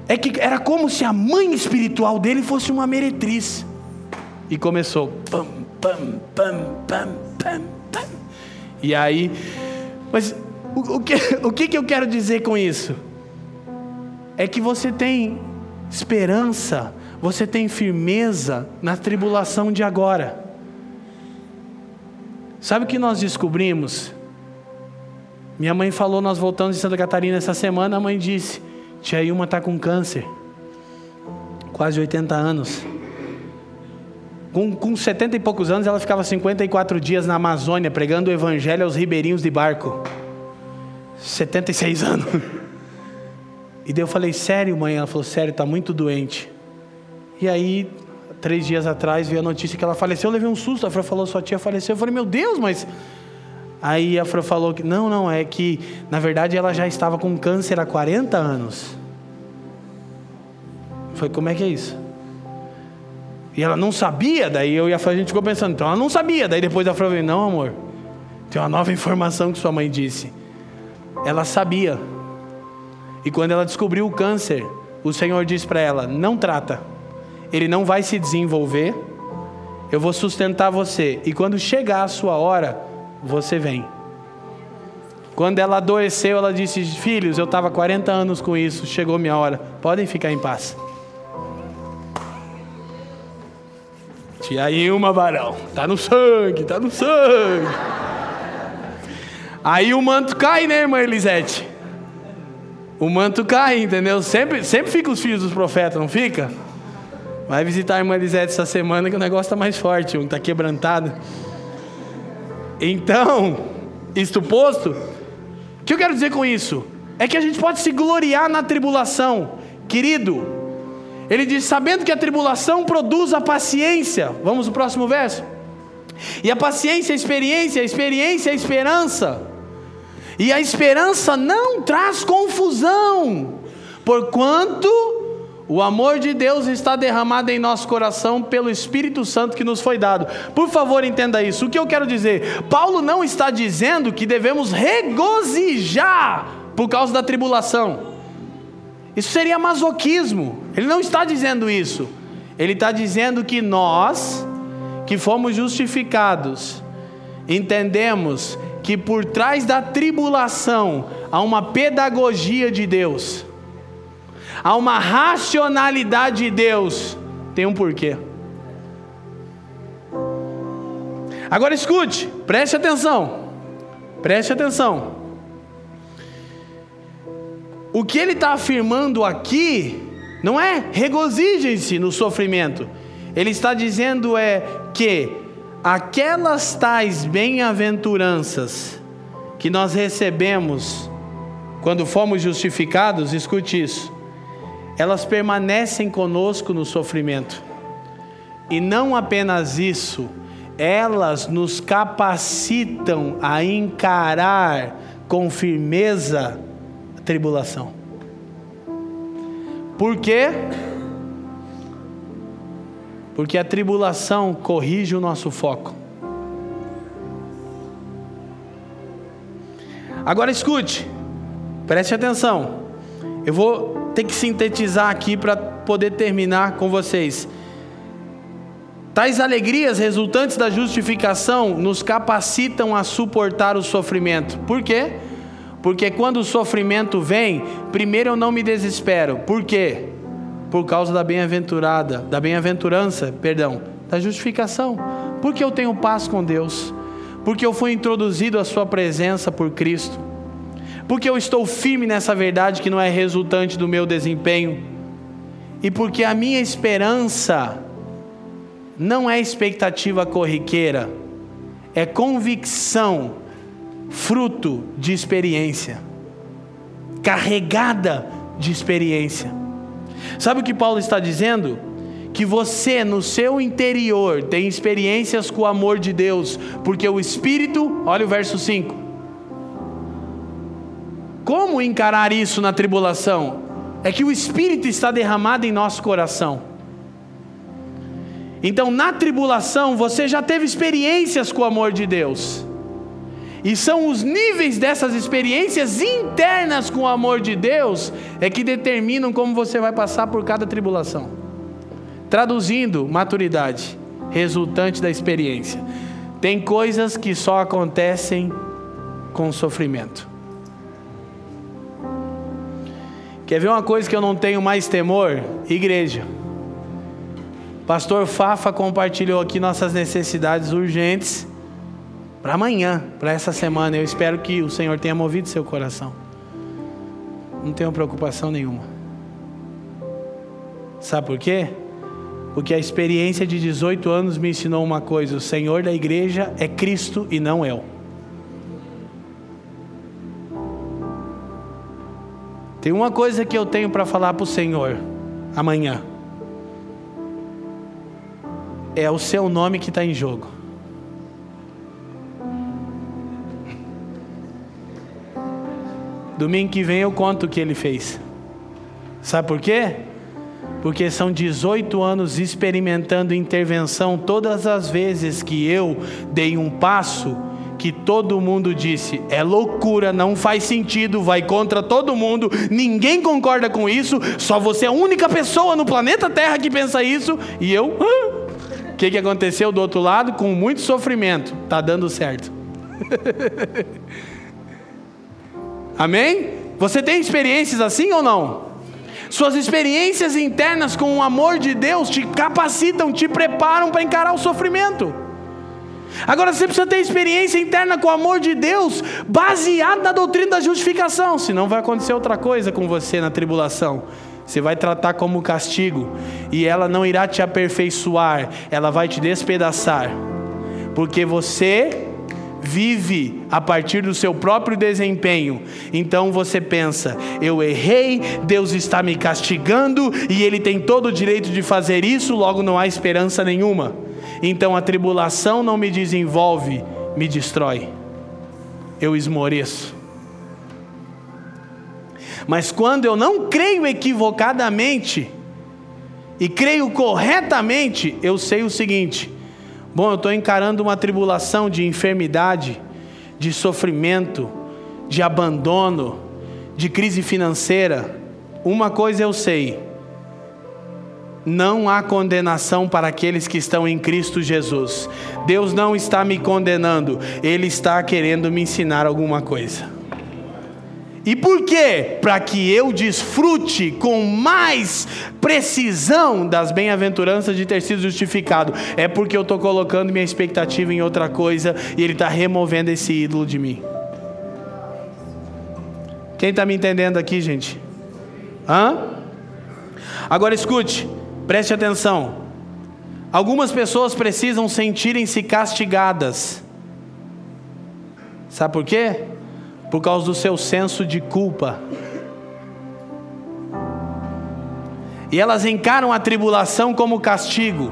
É que era como se a mãe espiritual dele fosse uma meretriz. E começou. Pam, pam, pam, pam, pam, pam. E aí. Mas o, o, que, (laughs) o que, que eu quero dizer com isso? É que você tem esperança, você tem firmeza na tribulação de agora. Sabe o que nós descobrimos? Minha mãe falou, nós voltamos de Santa Catarina essa semana, a mãe disse: Tia Ilma está com câncer, quase 80 anos. Com, com 70 e poucos anos, ela ficava 54 dias na Amazônia pregando o evangelho aos ribeirinhos de barco. 76 anos. E daí eu falei, sério, mãe? Ela falou, sério, está muito doente. E aí, três dias atrás, veio a notícia que ela faleceu. Eu levei um susto. A Fran falou, sua tia faleceu. Eu falei, meu Deus, mas. Aí a Fran falou que, não, não, é que, na verdade, ela já estava com câncer há 40 anos. Foi, como é que é isso? E ela não sabia, daí eu e a Fran, a gente ficou pensando, então ela não sabia. Daí depois a Fran veio, não, amor, tem uma nova informação que sua mãe disse. Ela sabia. E quando ela descobriu o câncer, o Senhor disse para ela: não trata, ele não vai se desenvolver, eu vou sustentar você. E quando chegar a sua hora, você vem. Quando ela adoeceu, ela disse: Filhos, eu estava 40 anos com isso, chegou minha hora, podem ficar em paz. Tia Ilma Barão, tá no sangue, tá no sangue. Aí o manto cai, né, irmã Elisete? O manto cai, entendeu? Sempre, sempre fica os filhos dos profetas, não fica? Vai visitar a irmã Elisete essa semana que o negócio está mais forte, um está quebrantado. Então, isto posto, o que eu quero dizer com isso? É que a gente pode se gloriar na tribulação, querido. Ele diz: sabendo que a tribulação produz a paciência. Vamos no próximo verso. E a paciência, a experiência, a experiência, a esperança. E a esperança não traz confusão, porquanto o amor de Deus está derramado em nosso coração pelo Espírito Santo que nos foi dado. Por favor, entenda isso. O que eu quero dizer? Paulo não está dizendo que devemos regozijar por causa da tribulação. Isso seria masoquismo. Ele não está dizendo isso. Ele está dizendo que nós, que fomos justificados, entendemos que por trás da tribulação há uma pedagogia de Deus, há uma racionalidade de Deus, tem um porquê. Agora escute, preste atenção, preste atenção. O que ele está afirmando aqui não é regozijem-se no sofrimento, ele está dizendo é que aquelas tais bem-aventuranças que nós recebemos quando fomos justificados, escute isso, elas permanecem conosco no sofrimento. E não apenas isso, elas nos capacitam a encarar com firmeza tribulação. Por quê? porque a tribulação corrige o nosso foco. Agora escute, preste atenção. Eu vou ter que sintetizar aqui para poder terminar com vocês. Tais alegrias resultantes da justificação nos capacitam a suportar o sofrimento. Por quê? Porque quando o sofrimento vem, primeiro eu não me desespero. Por quê? por causa da bem-aventurada, da bem-aventurança, perdão, da justificação. Porque eu tenho paz com Deus, porque eu fui introduzido à sua presença por Cristo. Porque eu estou firme nessa verdade que não é resultante do meu desempenho. E porque a minha esperança não é expectativa corriqueira, é convicção, fruto de experiência, carregada de experiência. Sabe o que Paulo está dizendo? Que você no seu interior tem experiências com o amor de Deus, porque o Espírito, olha o verso 5. como encarar isso na tribulação? É que o Espírito está derramado em nosso coração. Então, na tribulação, você já teve experiências com o amor de Deus. E são os níveis dessas experiências internas com o amor de Deus é que determinam como você vai passar por cada tribulação. Traduzindo, maturidade, resultante da experiência. Tem coisas que só acontecem com sofrimento. Quer ver uma coisa que eu não tenho mais temor? Igreja. Pastor Fafa compartilhou aqui nossas necessidades urgentes para amanhã, para essa semana. Eu espero que o Senhor tenha movido seu coração. Não tenho preocupação nenhuma. Sabe por quê? Porque a experiência de 18 anos me ensinou uma coisa: o Senhor da igreja é Cristo e não eu. Tem uma coisa que eu tenho para falar para o Senhor amanhã é o seu nome que está em jogo. Domingo que vem eu conto o que ele fez. Sabe por quê? Porque são 18 anos experimentando intervenção todas as vezes que eu dei um passo que todo mundo disse é loucura, não faz sentido, vai contra todo mundo, ninguém concorda com isso, só você é a única pessoa no planeta Terra que pensa isso, e eu. Ah, que, que aconteceu do outro lado? Com muito sofrimento, está dando certo. (laughs) Amém? Você tem experiências assim ou não? Suas experiências internas com o amor de Deus te capacitam, te preparam para encarar o sofrimento. Agora você precisa ter experiência interna com o amor de Deus, baseado na doutrina da justificação, senão vai acontecer outra coisa com você na tribulação. Você vai tratar como castigo, e ela não irá te aperfeiçoar, ela vai te despedaçar, porque você vive a partir do seu próprio desempenho. Então você pensa: eu errei, Deus está me castigando e Ele tem todo o direito de fazer isso, logo não há esperança nenhuma. Então a tribulação não me desenvolve, me destrói. Eu esmoreço. Mas quando eu não creio equivocadamente e creio corretamente, eu sei o seguinte: bom, eu estou encarando uma tribulação de enfermidade, de sofrimento, de abandono, de crise financeira. Uma coisa eu sei: não há condenação para aqueles que estão em Cristo Jesus. Deus não está me condenando, Ele está querendo me ensinar alguma coisa. E por quê? Para que eu desfrute com mais precisão das bem-aventuranças de ter sido justificado. É porque eu estou colocando minha expectativa em outra coisa e Ele está removendo esse ídolo de mim. Quem está me entendendo aqui, gente? Hã? Agora escute, preste atenção. Algumas pessoas precisam sentirem-se castigadas. Sabe por quê? Por causa do seu senso de culpa. E elas encaram a tribulação como castigo.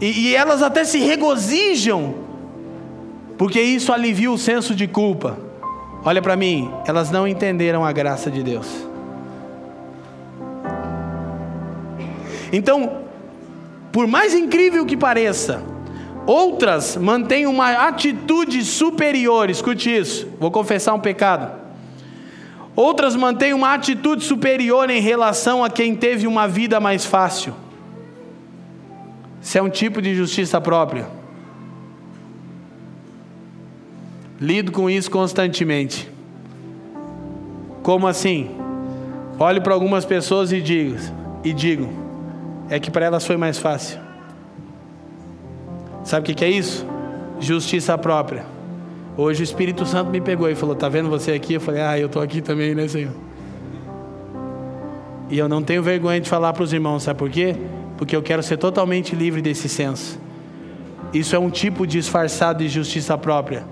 E, e, elas até se regozijam, porque isso alivia o senso de culpa. Olha para mim, elas não entenderam a graça de Deus. Então, por mais incrível que pareça, Outras mantêm uma atitude superior, escute isso, vou confessar um pecado. Outras mantêm uma atitude superior em relação a quem teve uma vida mais fácil. Isso é um tipo de justiça própria. Lido com isso constantemente. Como assim? Olho para algumas pessoas e digo, e digo, é que para elas foi mais fácil. Sabe o que é isso? Justiça própria. Hoje o Espírito Santo me pegou e falou: Tá vendo você aqui? Eu falei: Ah, eu estou aqui também, né, Senhor? E eu não tenho vergonha de falar para os irmãos, sabe por quê? Porque eu quero ser totalmente livre desse senso. Isso é um tipo disfarçado de justiça própria.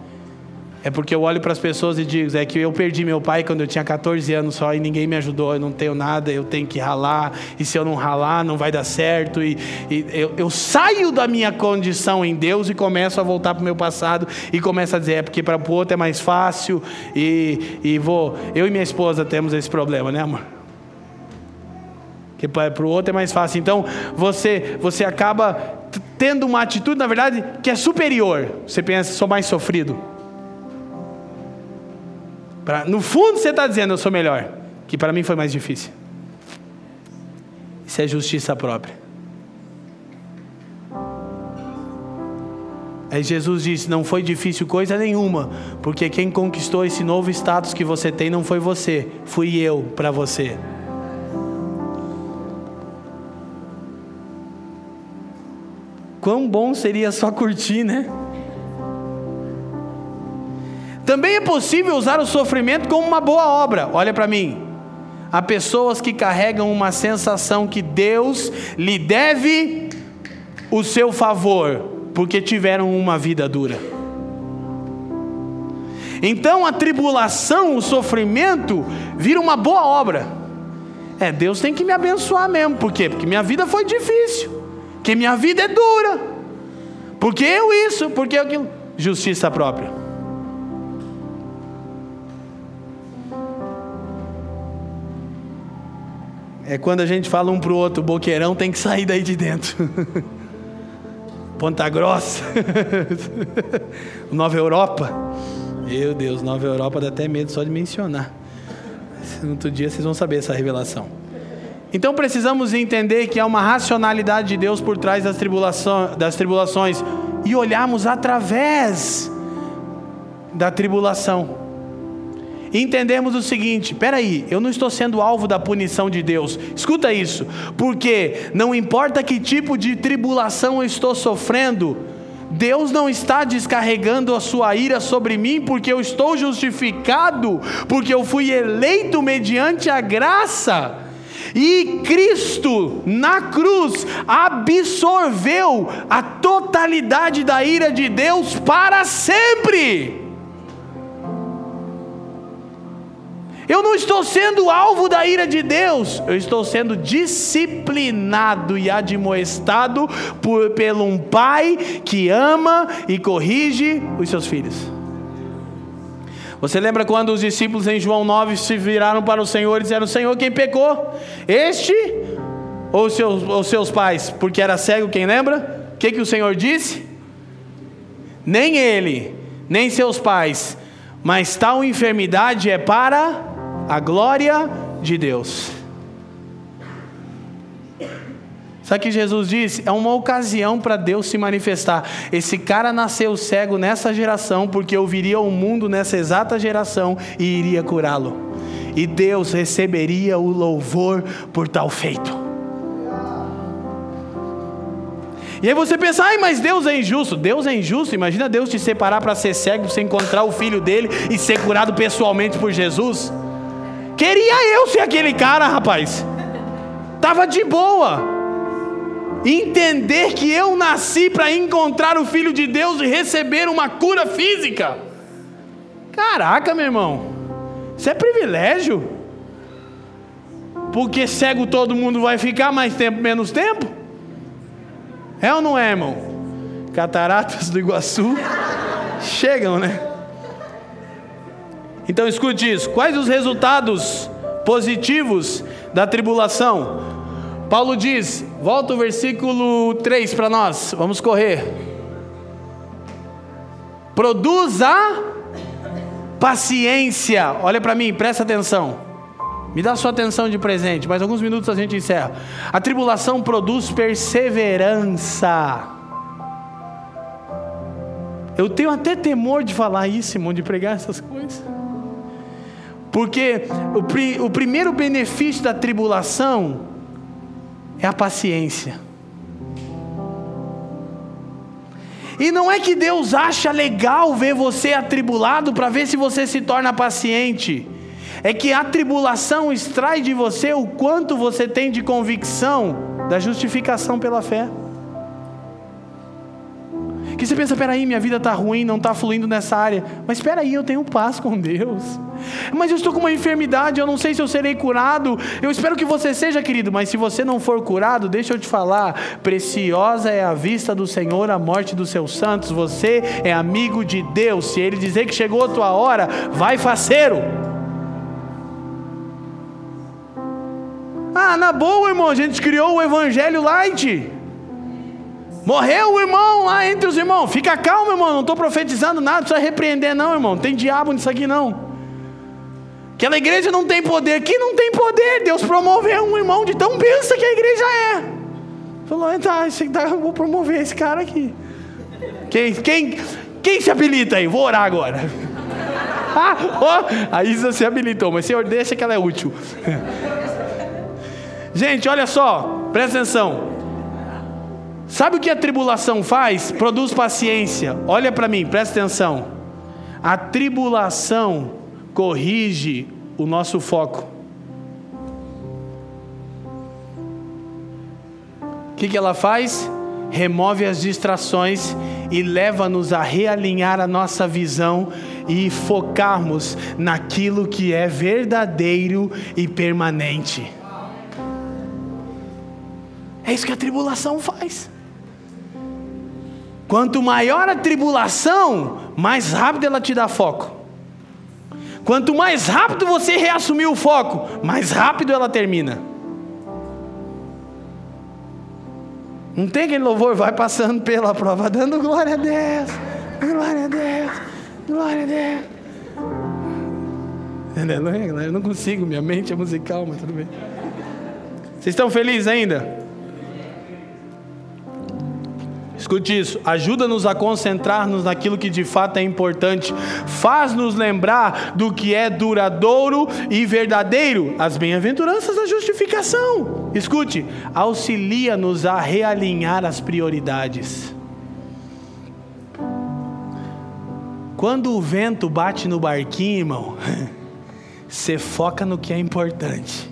É porque eu olho para as pessoas e digo: é que eu perdi meu pai quando eu tinha 14 anos só e ninguém me ajudou, eu não tenho nada, eu tenho que ralar, e se eu não ralar, não vai dar certo. E, e eu, eu, saio da minha condição em Deus e começo a voltar para o meu passado e começo a dizer: é porque para o outro é mais fácil, e, e vou. Eu e minha esposa temos esse problema, né, amor? Que para o outro é mais fácil. Então você, você acaba tendo uma atitude, na verdade, que é superior. Você pensa, sou mais sofrido. Pra, no fundo você está dizendo, eu sou melhor. Que para mim foi mais difícil. Isso é justiça própria. Aí Jesus disse: Não foi difícil coisa nenhuma, porque quem conquistou esse novo status que você tem não foi você, fui eu para você. Quão bom seria só curtir, né? Também é possível usar o sofrimento como uma boa obra. Olha para mim. Há pessoas que carregam uma sensação que Deus lhe deve o seu favor, porque tiveram uma vida dura. Então a tribulação, o sofrimento, vira uma boa obra. É, Deus tem que me abençoar mesmo. Por quê? Porque minha vida foi difícil que minha vida é dura, porque eu isso, porque aquilo. Justiça própria. É quando a gente fala um para o outro, boqueirão tem que sair daí de dentro. (laughs) Ponta Grossa, (laughs) Nova Europa. Meu Deus, Nova Europa dá até medo só de mencionar. No outro dia vocês vão saber essa revelação. Então precisamos entender que há uma racionalidade de Deus por trás das, tribulações, das tribulações e olharmos através da tribulação. Entendemos o seguinte: peraí, eu não estou sendo alvo da punição de Deus, escuta isso, porque não importa que tipo de tribulação eu estou sofrendo, Deus não está descarregando a sua ira sobre mim porque eu estou justificado, porque eu fui eleito mediante a graça. E Cristo, na cruz, absorveu a totalidade da ira de Deus para sempre. Eu não estou sendo alvo da ira de Deus, eu estou sendo disciplinado e admoestado por, pelo um pai que ama e corrige os seus filhos. Você lembra quando os discípulos em João 9 se viraram para o Senhor e disseram: Senhor, quem pecou? Este ou seus, ou seus pais? Porque era cego, quem lembra? O que, que o Senhor disse? Nem ele, nem seus pais, mas tal enfermidade é para a glória de Deus. Sabe o que Jesus disse? É uma ocasião para Deus se manifestar. Esse cara nasceu cego nessa geração, porque eu viria ao mundo nessa exata geração e iria curá-lo. E Deus receberia o louvor por tal feito. E aí você pensa, ai, mas Deus é injusto. Deus é injusto. Imagina Deus te separar para ser cego, você encontrar o filho dele e ser curado pessoalmente por Jesus. Queria eu ser aquele cara, rapaz. Tava de boa entender que eu nasci para encontrar o Filho de Deus e receber uma cura física. Caraca, meu irmão, isso é privilégio. Porque cego todo mundo vai ficar mais tempo, menos tempo? É ou não é, irmão? Cataratas do Iguaçu chegam, né? Então escute isso: quais os resultados positivos da tribulação? Paulo diz, volta o versículo 3 para nós, vamos correr. Produz a paciência. Olha para mim, presta atenção. Me dá sua atenção de presente, mais alguns minutos a gente encerra. A tribulação produz perseverança. Eu tenho até temor de falar isso, irmão, de pregar essas coisas. Porque o, pri, o primeiro benefício da tribulação é a paciência. E não é que Deus acha legal ver você atribulado para ver se você se torna paciente. É que a tribulação extrai de você o quanto você tem de convicção da justificação pela fé. Que você pensa, peraí, minha vida está ruim, não está fluindo nessa área. Mas espera aí, eu tenho paz com Deus. Mas eu estou com uma enfermidade, eu não sei se eu serei curado. Eu espero que você seja, querido, mas se você não for curado, deixa eu te falar: preciosa é a vista do Senhor a morte dos seus santos. Você é amigo de Deus. Se Ele dizer que chegou a tua hora, vai faceiro. Ah, na boa, irmão, a gente criou o Evangelho Light. Morreu o irmão lá entre os irmãos. Fica calmo, irmão. Não estou profetizando nada, não precisa repreender, não, irmão. Não tem diabo nisso aqui, não. Aquela igreja não tem poder. Aqui não tem poder. Deus promoveu um irmão de tão benção que a igreja é. Falou, tá, tá, vou promover esse cara aqui. Quem, quem, quem se habilita aí? Vou orar agora. (laughs) ah, oh, a Isa se habilitou, mas Senhor, deixa que ela é útil. (laughs) Gente, olha só, presta atenção. Sabe o que a tribulação faz? Produz paciência. Olha para mim, presta atenção. A tribulação corrige o nosso foco. O que, que ela faz? Remove as distrações e leva-nos a realinhar a nossa visão e focarmos naquilo que é verdadeiro e permanente. É isso que a tribulação faz. Quanto maior a tribulação, mais rápido ela te dá foco. Quanto mais rápido você reassumir o foco, mais rápido ela termina. Não tem aquele louvor, vai passando pela prova, dando glória a Deus, glória a Deus, glória a Deus. Aleluia, galera. Eu não consigo, minha mente é musical, mas tudo bem. Vocês estão felizes ainda? Escute isso, ajuda-nos a concentrar-nos naquilo que de fato é importante, faz-nos lembrar do que é duradouro e verdadeiro, as bem-aventuranças da justificação. Escute, auxilia-nos a realinhar as prioridades. Quando o vento bate no barquinho, irmão, (laughs) você foca no que é importante.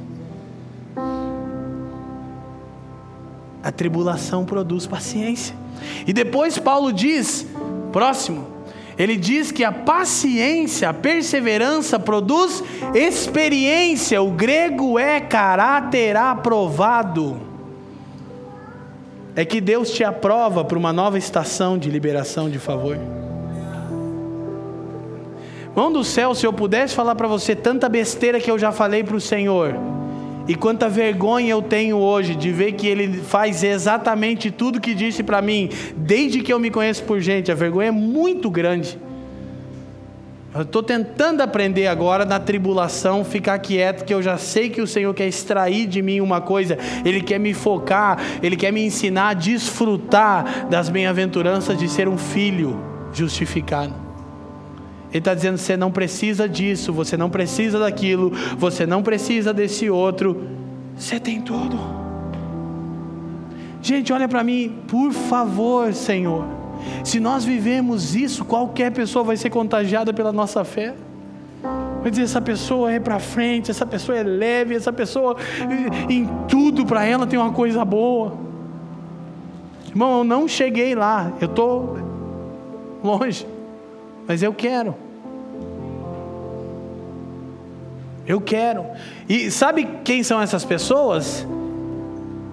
A tribulação produz paciência. E depois Paulo diz, próximo, ele diz que a paciência, a perseverança produz experiência. O grego é caráter aprovado. É que Deus te aprova para uma nova estação de liberação de favor. Mão do céu, se eu pudesse falar para você tanta besteira que eu já falei para o Senhor, e quanta vergonha eu tenho hoje de ver que ele faz exatamente tudo que disse para mim, desde que eu me conheço por gente. A vergonha é muito grande. Eu estou tentando aprender agora na tribulação, ficar quieto, que eu já sei que o Senhor quer extrair de mim uma coisa, Ele quer me focar, Ele quer me ensinar a desfrutar das bem-aventuranças de ser um filho justificado. Ele está dizendo: você não precisa disso, você não precisa daquilo, você não precisa desse outro, você tem tudo. Gente, olha para mim, por favor, Senhor. Se nós vivemos isso, qualquer pessoa vai ser contagiada pela nossa fé. Vai dizer: essa pessoa é para frente, essa pessoa é leve, essa pessoa, em tudo para ela tem uma coisa boa. Irmão, eu não cheguei lá, eu estou longe, mas eu quero. Eu quero. E sabe quem são essas pessoas?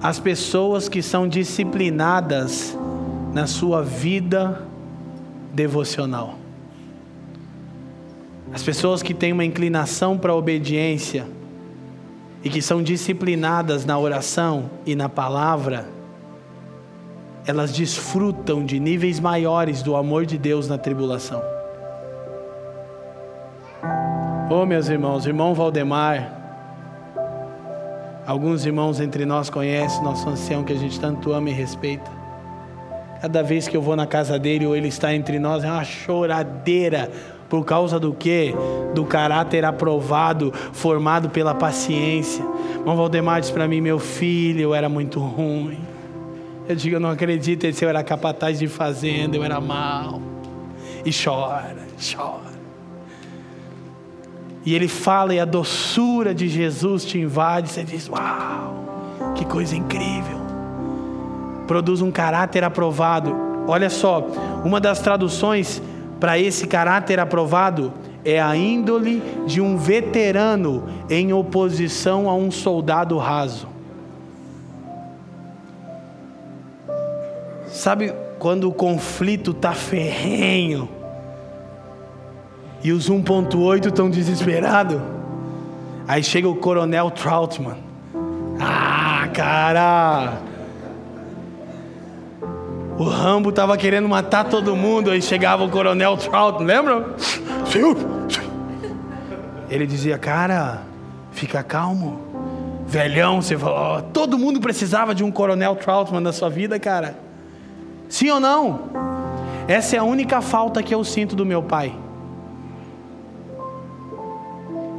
As pessoas que são disciplinadas na sua vida devocional. As pessoas que têm uma inclinação para a obediência e que são disciplinadas na oração e na palavra, elas desfrutam de níveis maiores do amor de Deus na tribulação. Oh, meus irmãos, irmão Valdemar, alguns irmãos entre nós conhecem nosso ancião que a gente tanto ama e respeita. Cada vez que eu vou na casa dele ou ele está entre nós, é uma choradeira. Por causa do quê? Do caráter aprovado, formado pela paciência. Irmão Valdemar disse para mim: Meu filho, eu era muito ruim. Eu digo: Eu não acredito, esse eu era capataz de fazenda, eu era mal. E chora, chora. E ele fala e a doçura de Jesus te invade. Você diz: Uau, que coisa incrível. Produz um caráter aprovado. olha só, uma das traduções para esse caráter aprovado é a índole de um veterano em oposição a um soldado raso. Sabe quando o conflito tá ferrenho e os 1.8 estão desesperados? Aí chega o coronel Troutman. Ah, cara! O Rambo tava querendo matar todo mundo, aí chegava o coronel Troutman, lembra? Ele dizia, cara, fica calmo. Velhão, você falou, oh, todo mundo precisava de um coronel Troutman na sua vida, cara. Sim ou não? Essa é a única falta que eu sinto do meu pai.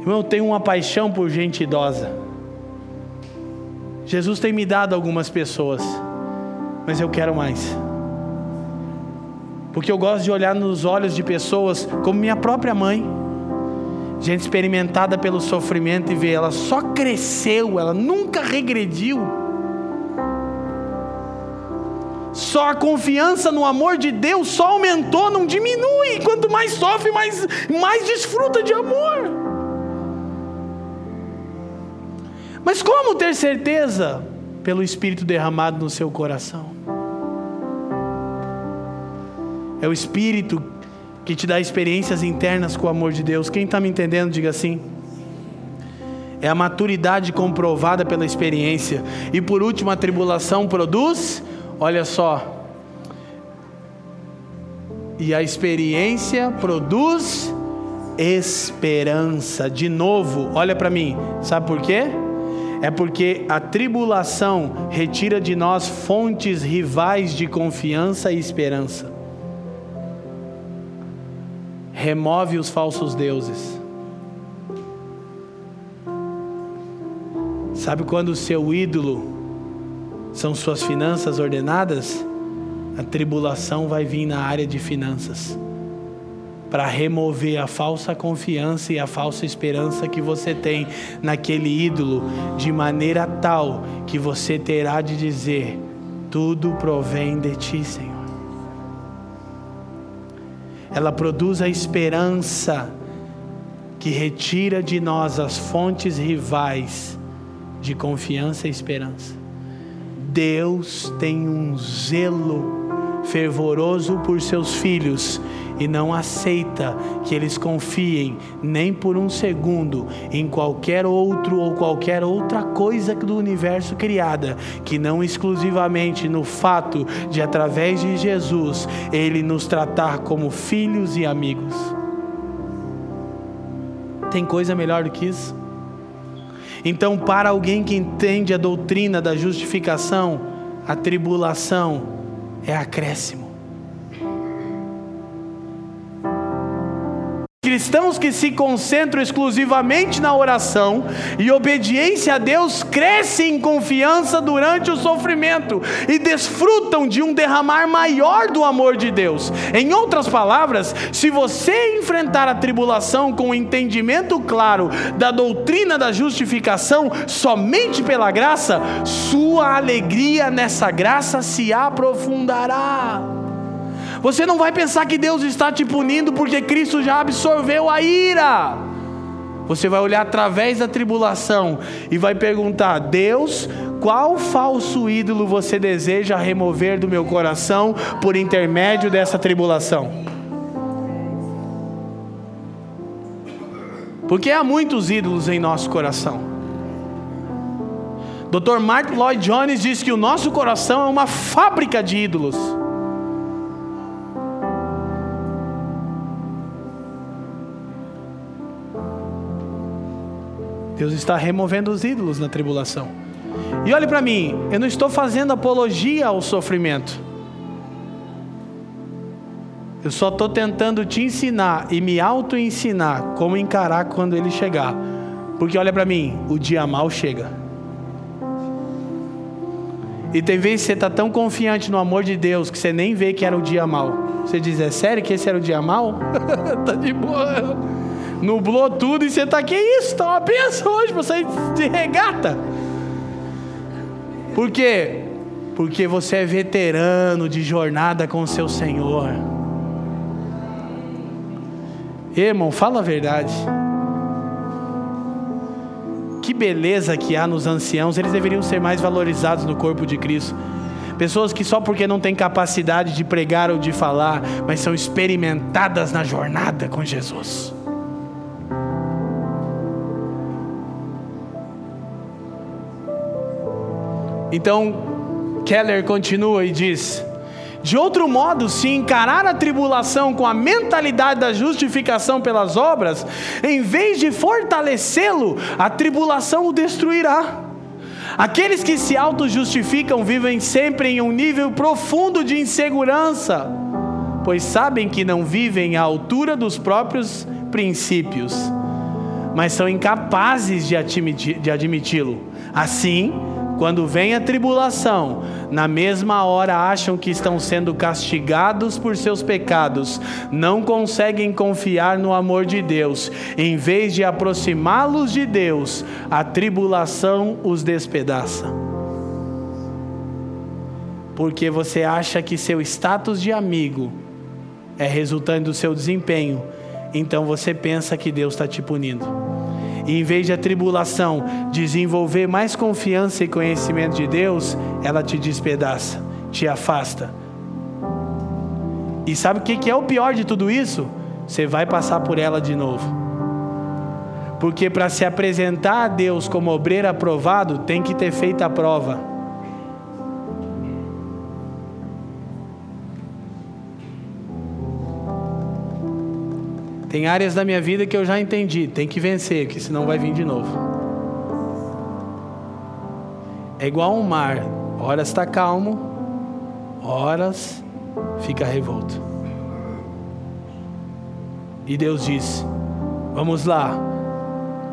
Irmão, eu tenho uma paixão por gente idosa. Jesus tem me dado algumas pessoas, mas eu quero mais. Porque eu gosto de olhar nos olhos de pessoas como minha própria mãe, gente experimentada pelo sofrimento e ver ela só cresceu, ela nunca regrediu. Só a confiança no amor de Deus só aumentou, não diminui. Quanto mais sofre, mais, mais desfruta de amor. Mas como ter certeza? Pelo Espírito derramado no seu coração. É o Espírito que te dá experiências internas com o amor de Deus. Quem está me entendendo, diga assim. É a maturidade comprovada pela experiência. E por último, a tribulação produz, olha só. E a experiência produz esperança. De novo, olha para mim. Sabe por quê? É porque a tribulação retira de nós fontes rivais de confiança e esperança. Remove os falsos deuses. Sabe quando o seu ídolo são suas finanças ordenadas? A tribulação vai vir na área de finanças para remover a falsa confiança e a falsa esperança que você tem naquele ídolo, de maneira tal que você terá de dizer: tudo provém de ti, Senhor. Ela produz a esperança que retira de nós as fontes rivais de confiança e esperança. Deus tem um zelo fervoroso por seus filhos e não aceita que eles confiem nem por um segundo em qualquer outro ou qualquer outra coisa do universo criada, que não exclusivamente no fato de através de Jesus ele nos tratar como filhos e amigos. Tem coisa melhor do que isso? Então, para alguém que entende a doutrina da justificação, a tribulação é acréscimo. Cristãos que se concentram exclusivamente na oração e obediência a Deus crescem em confiança durante o sofrimento e desfrutam de um derramar maior do amor de Deus. Em outras palavras, se você enfrentar a tribulação com o entendimento claro da doutrina da justificação somente pela graça, sua alegria nessa graça se aprofundará. Você não vai pensar que Deus está te punindo porque Cristo já absorveu a ira. Você vai olhar através da tribulação e vai perguntar: Deus, qual falso ídolo você deseja remover do meu coração por intermédio dessa tribulação? Porque há muitos ídolos em nosso coração. Dr. Mark Lloyd Jones diz que o nosso coração é uma fábrica de ídolos. Deus está removendo os ídolos na tribulação. E olhe para mim, eu não estou fazendo apologia ao sofrimento. Eu só estou tentando te ensinar e me auto-ensinar como encarar quando ele chegar. Porque olha para mim, o dia mal chega. E tem vezes que você está tão confiante no amor de Deus que você nem vê que era o dia mal. Você diz, é sério que esse era o dia mal? (laughs) tá de boa nublou tudo e você está aqui, isso, está uma benção hoje para sair de regata. Porque Porque você é veterano de jornada com o seu Senhor. Irmão, fala a verdade. Que beleza que há nos anciãos, eles deveriam ser mais valorizados no corpo de Cristo. Pessoas que só porque não têm capacidade de pregar ou de falar, mas são experimentadas na jornada com Jesus. Então, Keller continua e diz: de outro modo, se encarar a tribulação com a mentalidade da justificação pelas obras, em vez de fortalecê-lo, a tribulação o destruirá. Aqueles que se auto-justificam vivem sempre em um nível profundo de insegurança, pois sabem que não vivem à altura dos próprios princípios, mas são incapazes de admiti-lo. Assim, quando vem a tribulação, na mesma hora acham que estão sendo castigados por seus pecados, não conseguem confiar no amor de Deus. Em vez de aproximá-los de Deus, a tribulação os despedaça. Porque você acha que seu status de amigo é resultante do seu desempenho, então você pensa que Deus está te punindo e em vez de a tribulação desenvolver mais confiança e conhecimento de Deus, ela te despedaça, te afasta. E sabe o que é o pior de tudo isso? Você vai passar por ela de novo. Porque para se apresentar a Deus como obreiro aprovado, tem que ter feito a prova. Tem áreas da minha vida que eu já entendi, tem que vencer, que senão vai vir de novo. É igual um mar, horas está calmo, horas fica revolto. E Deus diz: Vamos lá,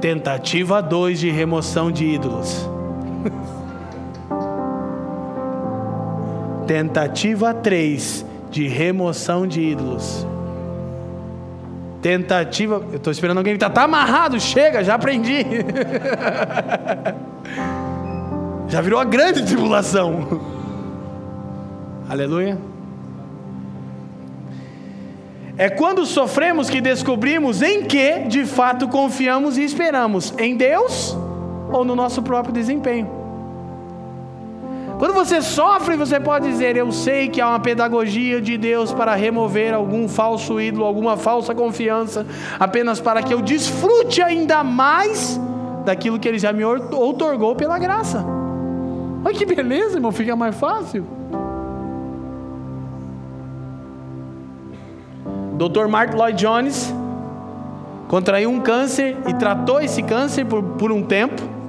tentativa 2 de remoção de ídolos. (laughs) tentativa 3 de remoção de ídolos. Tentativa. Eu estou esperando alguém que está tá amarrado, chega, já aprendi. (laughs) já virou a grande tribulação. Aleluia. É quando sofremos que descobrimos em que de fato confiamos e esperamos: em Deus ou no nosso próprio desempenho. Quando você sofre, você pode dizer: Eu sei que há uma pedagogia de Deus para remover algum falso ídolo, alguma falsa confiança, apenas para que eu desfrute ainda mais daquilo que Ele já me outorgou pela graça. Olha que beleza, irmão, fica mais fácil. Dr. Mark Lloyd Jones contraiu um câncer e tratou esse câncer por, por um tempo.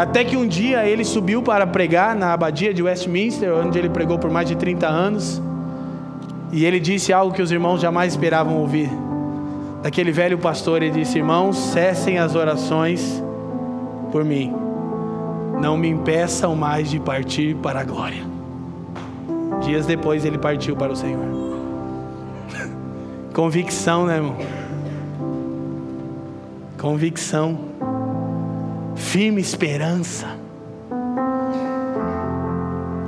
Até que um dia ele subiu para pregar na abadia de Westminster, onde ele pregou por mais de 30 anos. E ele disse algo que os irmãos jamais esperavam ouvir. Daquele velho pastor, ele disse: Irmãos, cessem as orações por mim. Não me impeçam mais de partir para a glória. Dias depois ele partiu para o Senhor. (laughs) Convicção, né, irmão? Convicção firme esperança.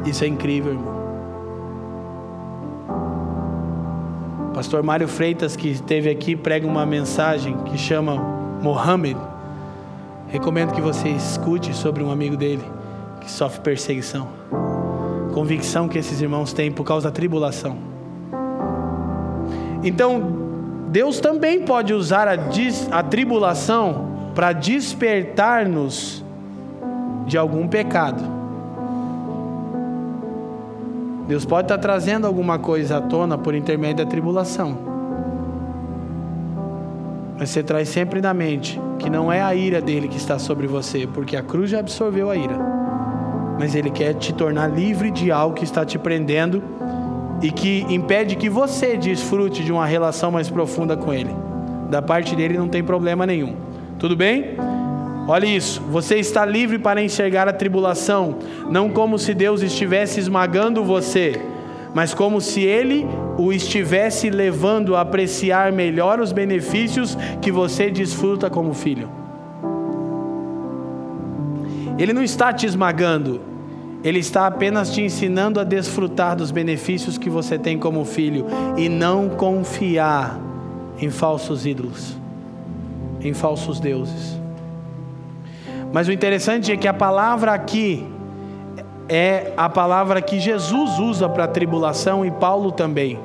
Isso é incrível, irmão. Pastor Mário Freitas, que esteve aqui, prega uma mensagem que chama Mohammed. Recomendo que você escute sobre um amigo dele que sofre perseguição. Convicção que esses irmãos têm por causa da tribulação. Então, Deus também pode usar a, a tribulação para despertar-nos de algum pecado. Deus pode estar trazendo alguma coisa à tona por intermédio da tribulação. Mas você traz sempre na mente que não é a ira dele que está sobre você, porque a cruz já absorveu a ira. Mas ele quer te tornar livre de algo que está te prendendo e que impede que você desfrute de uma relação mais profunda com ele. Da parte dele não tem problema nenhum. Tudo bem? Olha isso, você está livre para enxergar a tribulação, não como se Deus estivesse esmagando você, mas como se Ele o estivesse levando a apreciar melhor os benefícios que você desfruta como filho. Ele não está te esmagando, ele está apenas te ensinando a desfrutar dos benefícios que você tem como filho e não confiar em falsos ídolos, em falsos deuses. Mas o interessante é que a palavra aqui é a palavra que Jesus usa para tribulação e Paulo também.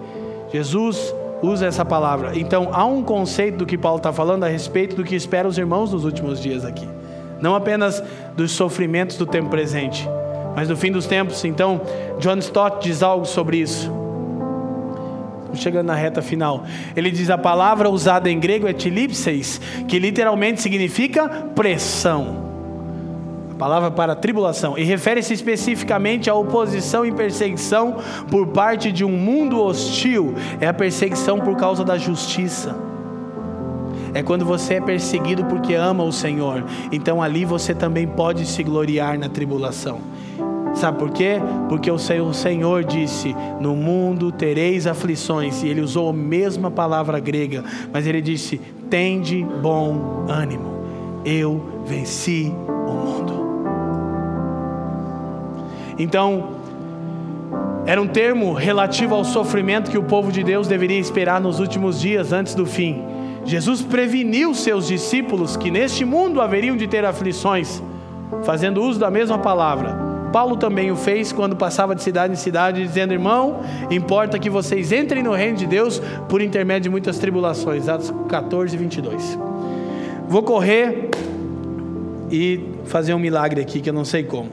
Jesus usa essa palavra. Então há um conceito do que Paulo está falando a respeito do que espera os irmãos nos últimos dias aqui. Não apenas dos sofrimentos do tempo presente, mas no fim dos tempos. Então, John Stott diz algo sobre isso. Chegando na reta final. Ele diz: a palavra usada em grego é tilipseis, que literalmente significa pressão. A palavra para tribulação. E refere-se especificamente à oposição e perseguição por parte de um mundo hostil. É a perseguição por causa da justiça é quando você é perseguido porque ama o Senhor. Então ali você também pode se gloriar na tribulação. Sabe por quê? Porque o Senhor disse: No mundo tereis aflições. E ele usou a mesma palavra grega, mas ele disse: Tende bom ânimo. Eu venci o mundo. Então, era um termo relativo ao sofrimento que o povo de Deus deveria esperar nos últimos dias antes do fim. Jesus preveniu seus discípulos que neste mundo haveriam de ter aflições, fazendo uso da mesma palavra. Paulo também o fez quando passava de cidade em cidade, dizendo: Irmão, importa que vocês entrem no reino de Deus por intermédio de muitas tribulações. Atos 14, 22. Vou correr e fazer um milagre aqui que eu não sei como.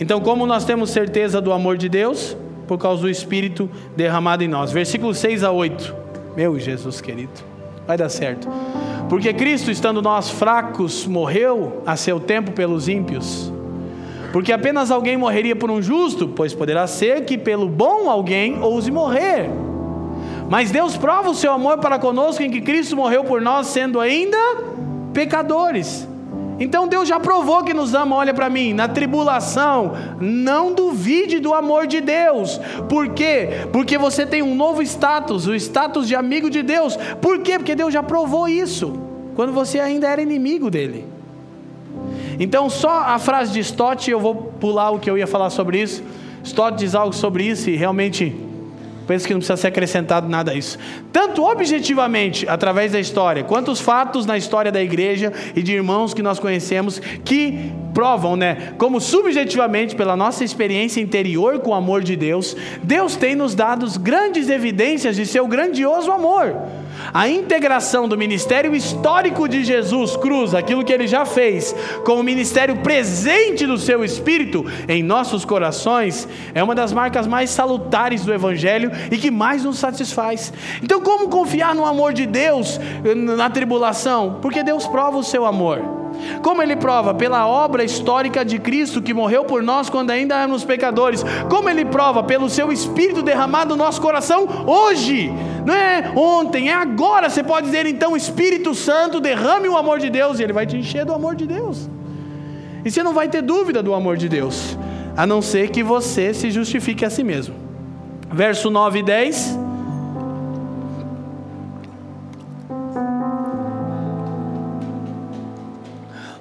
Então, como nós temos certeza do amor de Deus? Por causa do Espírito derramado em nós. Versículos 6 a 8. Meu Jesus querido, vai dar certo. Porque Cristo, estando nós fracos, morreu a seu tempo pelos ímpios porque apenas alguém morreria por um justo, pois poderá ser que pelo bom alguém ouse morrer. Mas Deus prova o seu amor para conosco em que Cristo morreu por nós, sendo ainda pecadores. Então Deus já provou que nos ama, olha para mim, na tribulação, não duvide do amor de Deus. Por quê? Porque você tem um novo status, o status de amigo de Deus. Por quê? Porque Deus já provou isso, quando você ainda era inimigo dele. Então, só a frase de Stott, eu vou pular o que eu ia falar sobre isso. Stott diz algo sobre isso e realmente penso que não precisa ser acrescentado nada a isso. Tanto objetivamente, através da história, quanto os fatos na história da igreja e de irmãos que nós conhecemos que provam, né, como subjetivamente pela nossa experiência interior com o amor de Deus, Deus tem nos dado grandes evidências de seu grandioso amor. A integração do ministério histórico de Jesus Cruz, aquilo que ele já fez, com o ministério presente do seu Espírito em nossos corações, é uma das marcas mais salutares do Evangelho e que mais nos satisfaz. Então, como confiar no amor de Deus na tribulação? Porque Deus prova o seu amor. Como ele prova? Pela obra histórica de Cristo que morreu por nós quando ainda éramos pecadores. Como ele prova? Pelo seu Espírito derramado no nosso coração hoje. Não é ontem, é agora. Você pode dizer então, Espírito Santo, derrame o amor de Deus e ele vai te encher do amor de Deus. E você não vai ter dúvida do amor de Deus, a não ser que você se justifique a si mesmo. Verso 9 e 10.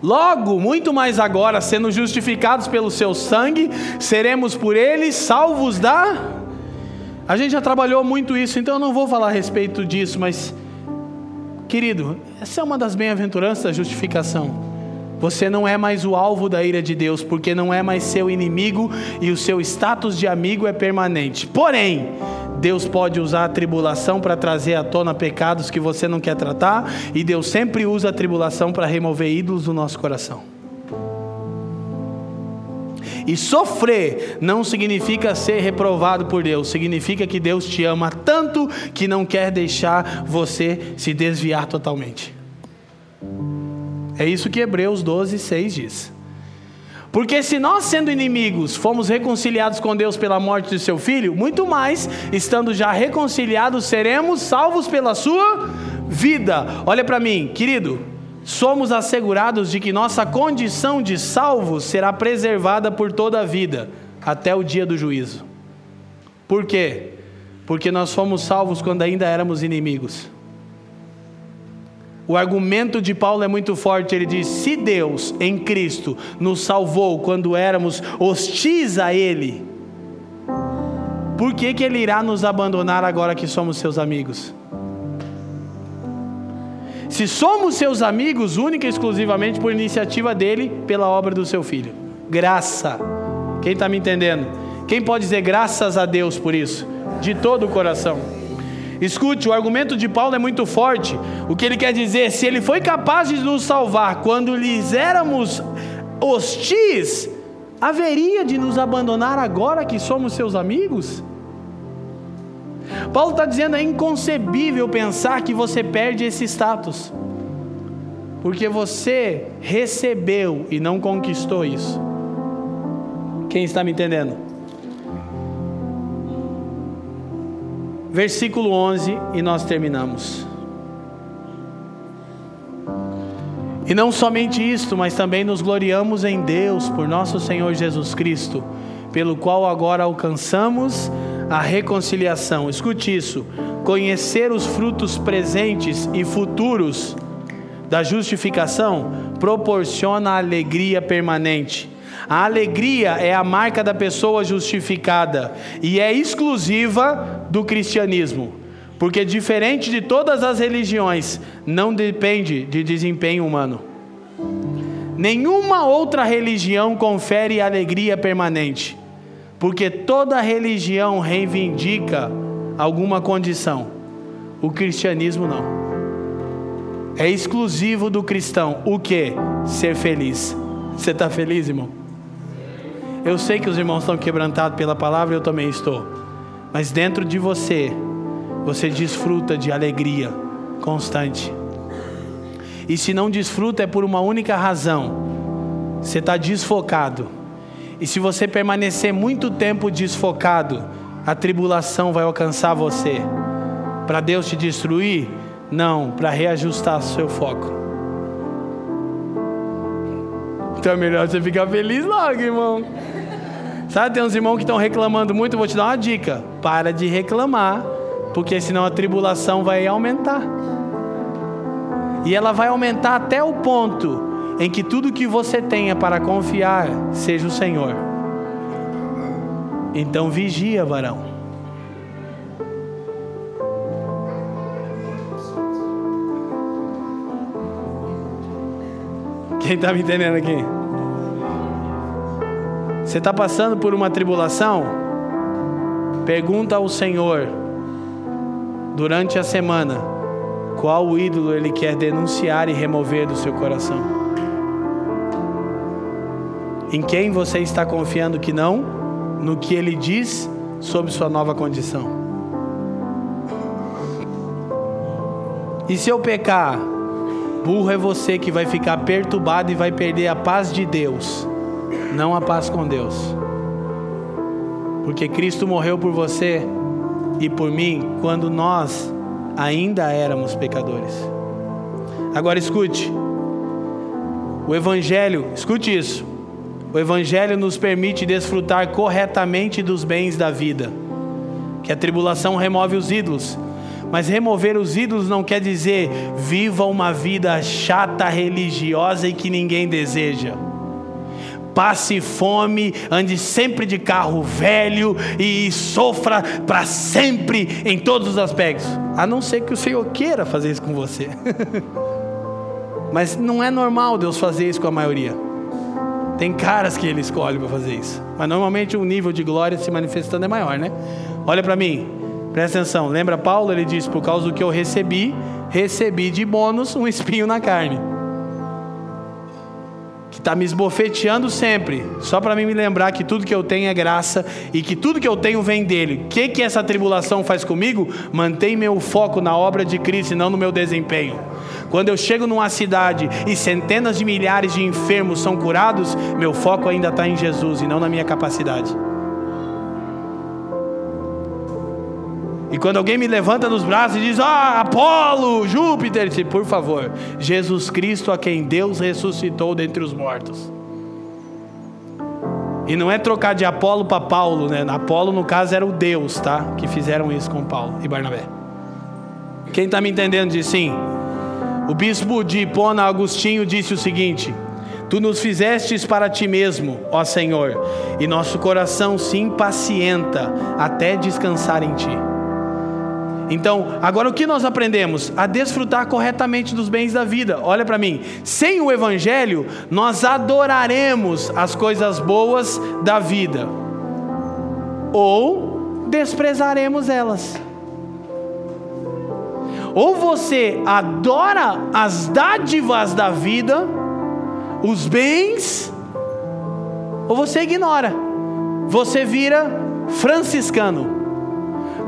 Logo, muito mais agora, sendo justificados pelo seu sangue, seremos por ele salvos da. A gente já trabalhou muito isso, então eu não vou falar a respeito disso, mas, querido, essa é uma das bem-aventuranças da justificação. Você não é mais o alvo da ira de Deus, porque não é mais seu inimigo e o seu status de amigo é permanente. Porém, Deus pode usar a tribulação para trazer à tona pecados que você não quer tratar, e Deus sempre usa a tribulação para remover ídolos do nosso coração. E sofrer não significa ser reprovado por Deus, significa que Deus te ama tanto que não quer deixar você se desviar totalmente. É isso que Hebreus 12, 6 diz. Porque se nós, sendo inimigos, fomos reconciliados com Deus pela morte de seu filho, muito mais, estando já reconciliados, seremos salvos pela sua vida. Olha para mim, querido, somos assegurados de que nossa condição de salvos será preservada por toda a vida, até o dia do juízo. Por quê? Porque nós fomos salvos quando ainda éramos inimigos. O argumento de Paulo é muito forte. Ele diz: se Deus em Cristo nos salvou quando éramos hostis a Ele, por que, que Ele irá nos abandonar agora que somos seus amigos? Se somos seus amigos, única e exclusivamente por iniciativa dele, pela obra do seu filho. Graça. Quem está me entendendo? Quem pode dizer graças a Deus por isso? De todo o coração. Escute, o argumento de Paulo é muito forte. O que ele quer dizer, se ele foi capaz de nos salvar quando lhes éramos hostis, haveria de nos abandonar agora que somos seus amigos? Paulo está dizendo é inconcebível pensar que você perde esse status, porque você recebeu e não conquistou isso. Quem está me entendendo? Versículo 11 e nós terminamos. E não somente isto, mas também nos gloriamos em Deus por nosso Senhor Jesus Cristo, pelo qual agora alcançamos a reconciliação. Escute isso: conhecer os frutos presentes e futuros da justificação proporciona alegria permanente. A alegria é a marca da pessoa justificada e é exclusiva do cristianismo, porque diferente de todas as religiões, não depende de desempenho humano. Nenhuma outra religião confere alegria permanente porque toda religião reivindica alguma condição, o cristianismo não. É exclusivo do cristão o que? Ser feliz. Você está feliz, irmão? Eu sei que os irmãos estão quebrantados pela palavra, eu também estou. Mas dentro de você, você desfruta de alegria constante. E se não desfruta, é por uma única razão: você está desfocado e se você permanecer muito tempo desfocado, a tribulação vai alcançar você. Para Deus te destruir? Não, para reajustar seu foco. Então é melhor você ficar feliz logo, irmão. Sabe, tem uns irmãos que estão reclamando muito, vou te dar uma dica. Para de reclamar, porque senão a tribulação vai aumentar. E ela vai aumentar até o ponto em que tudo que você tenha para confiar seja o Senhor. Então vigia, varão. Quem está me entendendo aqui? Você está passando por uma tribulação? Pergunta ao Senhor durante a semana qual o ídolo ele quer denunciar e remover do seu coração. Em quem você está confiando que não? No que ele diz sobre sua nova condição. E se eu pecar, burro é você que vai ficar perturbado e vai perder a paz de Deus, não a paz com Deus. Porque Cristo morreu por você e por mim quando nós ainda éramos pecadores. Agora escute, o Evangelho, escute isso. O Evangelho nos permite desfrutar corretamente dos bens da vida. Que a tribulação remove os ídolos. Mas remover os ídolos não quer dizer viva uma vida chata, religiosa e que ninguém deseja. Passe fome, ande sempre de carro velho e sofra para sempre em todos os aspectos. A não ser que o Senhor queira fazer isso com você. (laughs) Mas não é normal Deus fazer isso com a maioria. Tem caras que ele escolhe para fazer isso. Mas normalmente o nível de glória se manifestando é maior, né? Olha para mim, presta atenção. Lembra Paulo? Ele diz: Por causa do que eu recebi, recebi de bônus um espinho na carne. Que está me esbofeteando sempre, só para mim me lembrar que tudo que eu tenho é graça e que tudo que eu tenho vem dele. O que, que essa tribulação faz comigo? Mantém meu foco na obra de Cristo e não no meu desempenho. Quando eu chego numa cidade e centenas de milhares de enfermos são curados, meu foco ainda está em Jesus e não na minha capacidade. E quando alguém me levanta nos braços e diz: Ah, Apolo, Júpiter, disse, por favor, Jesus Cristo a quem Deus ressuscitou dentre os mortos. E não é trocar de Apolo para Paulo, né? Apolo, no caso, era o Deus, tá? Que fizeram isso com Paulo e Barnabé. Quem está me entendendo diz sim? O bispo de Hipona, Agostinho, disse o seguinte: Tu nos fizestes para ti mesmo, ó Senhor, e nosso coração se impacienta até descansar em ti. Então, agora o que nós aprendemos? A desfrutar corretamente dos bens da vida. Olha para mim. Sem o Evangelho, nós adoraremos as coisas boas da vida, ou desprezaremos elas. Ou você adora as dádivas da vida, os bens, ou você ignora. Você vira franciscano.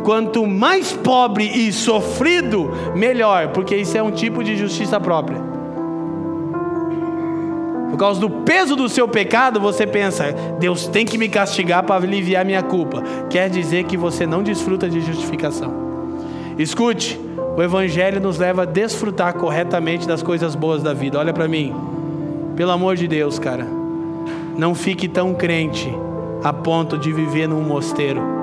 Quanto mais pobre e sofrido, melhor, porque isso é um tipo de justiça própria. Por causa do peso do seu pecado, você pensa, Deus tem que me castigar para aliviar minha culpa. Quer dizer que você não desfruta de justificação. Escute, o Evangelho nos leva a desfrutar corretamente das coisas boas da vida. Olha para mim, pelo amor de Deus, cara, não fique tão crente a ponto de viver num mosteiro.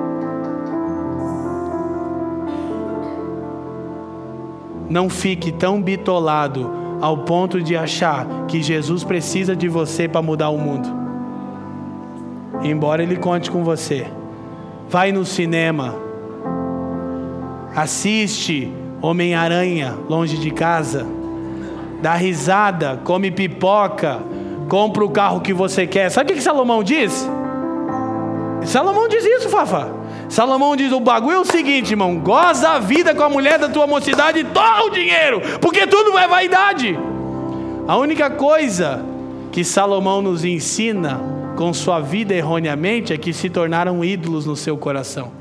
Não fique tão bitolado ao ponto de achar que Jesus precisa de você para mudar o mundo. Embora ele conte com você. Vai no cinema. Assiste Homem-Aranha longe de casa. Dá risada, come pipoca, compra o carro que você quer. Sabe o que Salomão diz? Salomão diz isso, Fafa. Salomão diz: o bagulho é o seguinte, irmão: goza a vida com a mulher da tua mocidade e torra o dinheiro, porque tudo é vaidade. A única coisa que Salomão nos ensina com sua vida erroneamente é que se tornaram ídolos no seu coração.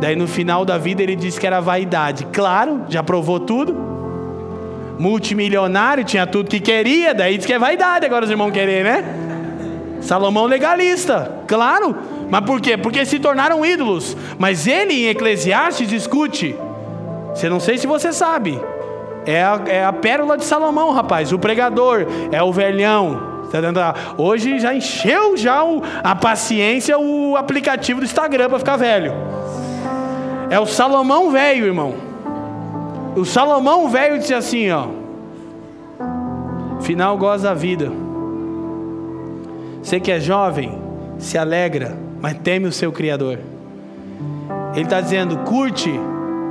Daí no final da vida ele disse que era vaidade. Claro, já provou tudo. Multimilionário, tinha tudo que queria, daí diz que é vaidade agora os irmãos querer, né? Salomão legalista, claro. Mas por quê? Porque se tornaram ídolos. Mas ele em Eclesiastes discute. Você não sei se você sabe. É a, é a pérola de Salomão, rapaz. O pregador é o velhão. Tá Hoje já encheu já o, a paciência o aplicativo do Instagram para ficar velho. É o Salomão velho, irmão. O Salomão velho disse assim, ó. Final goza a vida. Você que é jovem, se alegra mas teme o seu Criador. Ele está dizendo: curte,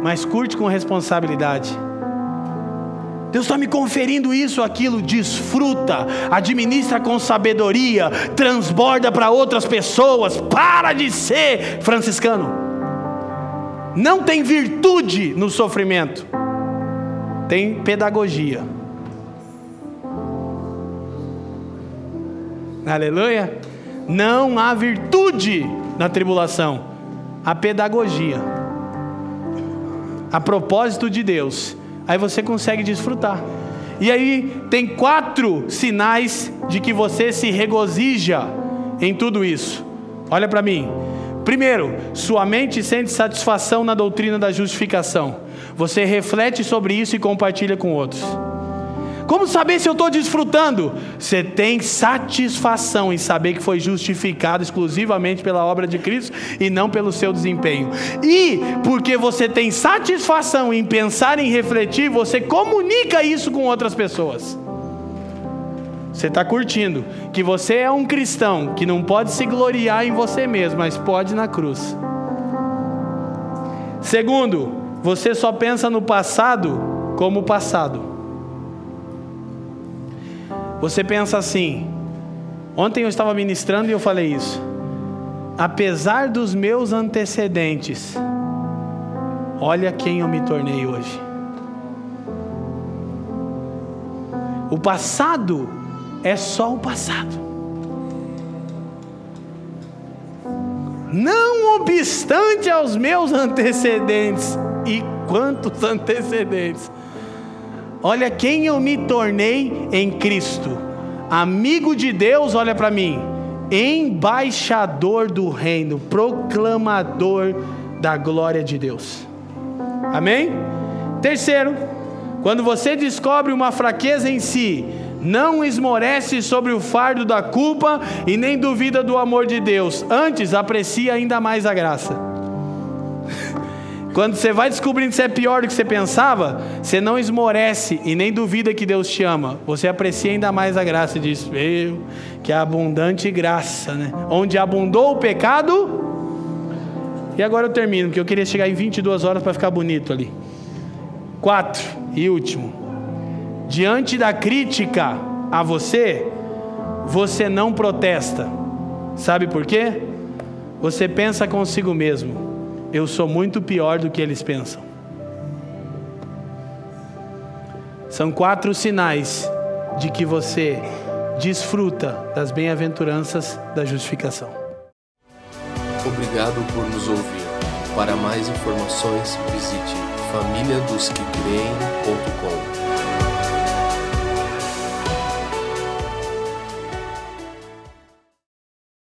mas curte com responsabilidade. Deus está me conferindo isso, aquilo, desfruta, administra com sabedoria, transborda para outras pessoas, para de ser franciscano. Não tem virtude no sofrimento, tem pedagogia. Aleluia. Não há virtude na tribulação, há pedagogia. A propósito de Deus. Aí você consegue desfrutar. E aí tem quatro sinais de que você se regozija em tudo isso. Olha para mim. Primeiro, sua mente sente satisfação na doutrina da justificação. Você reflete sobre isso e compartilha com outros. Como saber se eu estou desfrutando? Você tem satisfação em saber que foi justificado exclusivamente pela obra de Cristo e não pelo seu desempenho. E porque você tem satisfação em pensar em refletir, você comunica isso com outras pessoas. Você está curtindo que você é um cristão que não pode se gloriar em você mesmo, mas pode na cruz. Segundo, você só pensa no passado como passado. Você pensa assim: ontem eu estava ministrando e eu falei isso. Apesar dos meus antecedentes, olha quem eu me tornei hoje. O passado é só o passado. Não obstante aos meus (laughs) antecedentes, e quantos (laughs) antecedentes, Olha quem eu me tornei em Cristo. Amigo de Deus, olha para mim. Embaixador do reino, proclamador da glória de Deus. Amém? Terceiro, quando você descobre uma fraqueza em si, não esmorece sobre o fardo da culpa e nem duvida do amor de Deus, antes aprecia ainda mais a graça. Quando você vai descobrindo que você é pior do que você pensava, você não esmorece e nem duvida que Deus te ama. Você aprecia ainda mais a graça e diz: Meu, que abundante graça, né? Onde abundou o pecado. E agora eu termino, porque eu queria chegar em 22 horas para ficar bonito ali. Quatro e último. Diante da crítica a você, você não protesta. Sabe por quê? Você pensa consigo mesmo eu sou muito pior do que eles pensam. São quatro sinais de que você desfruta das bem-aventuranças da justificação. Obrigado por nos ouvir. Para mais informações, visite famíliadosquecreem.com.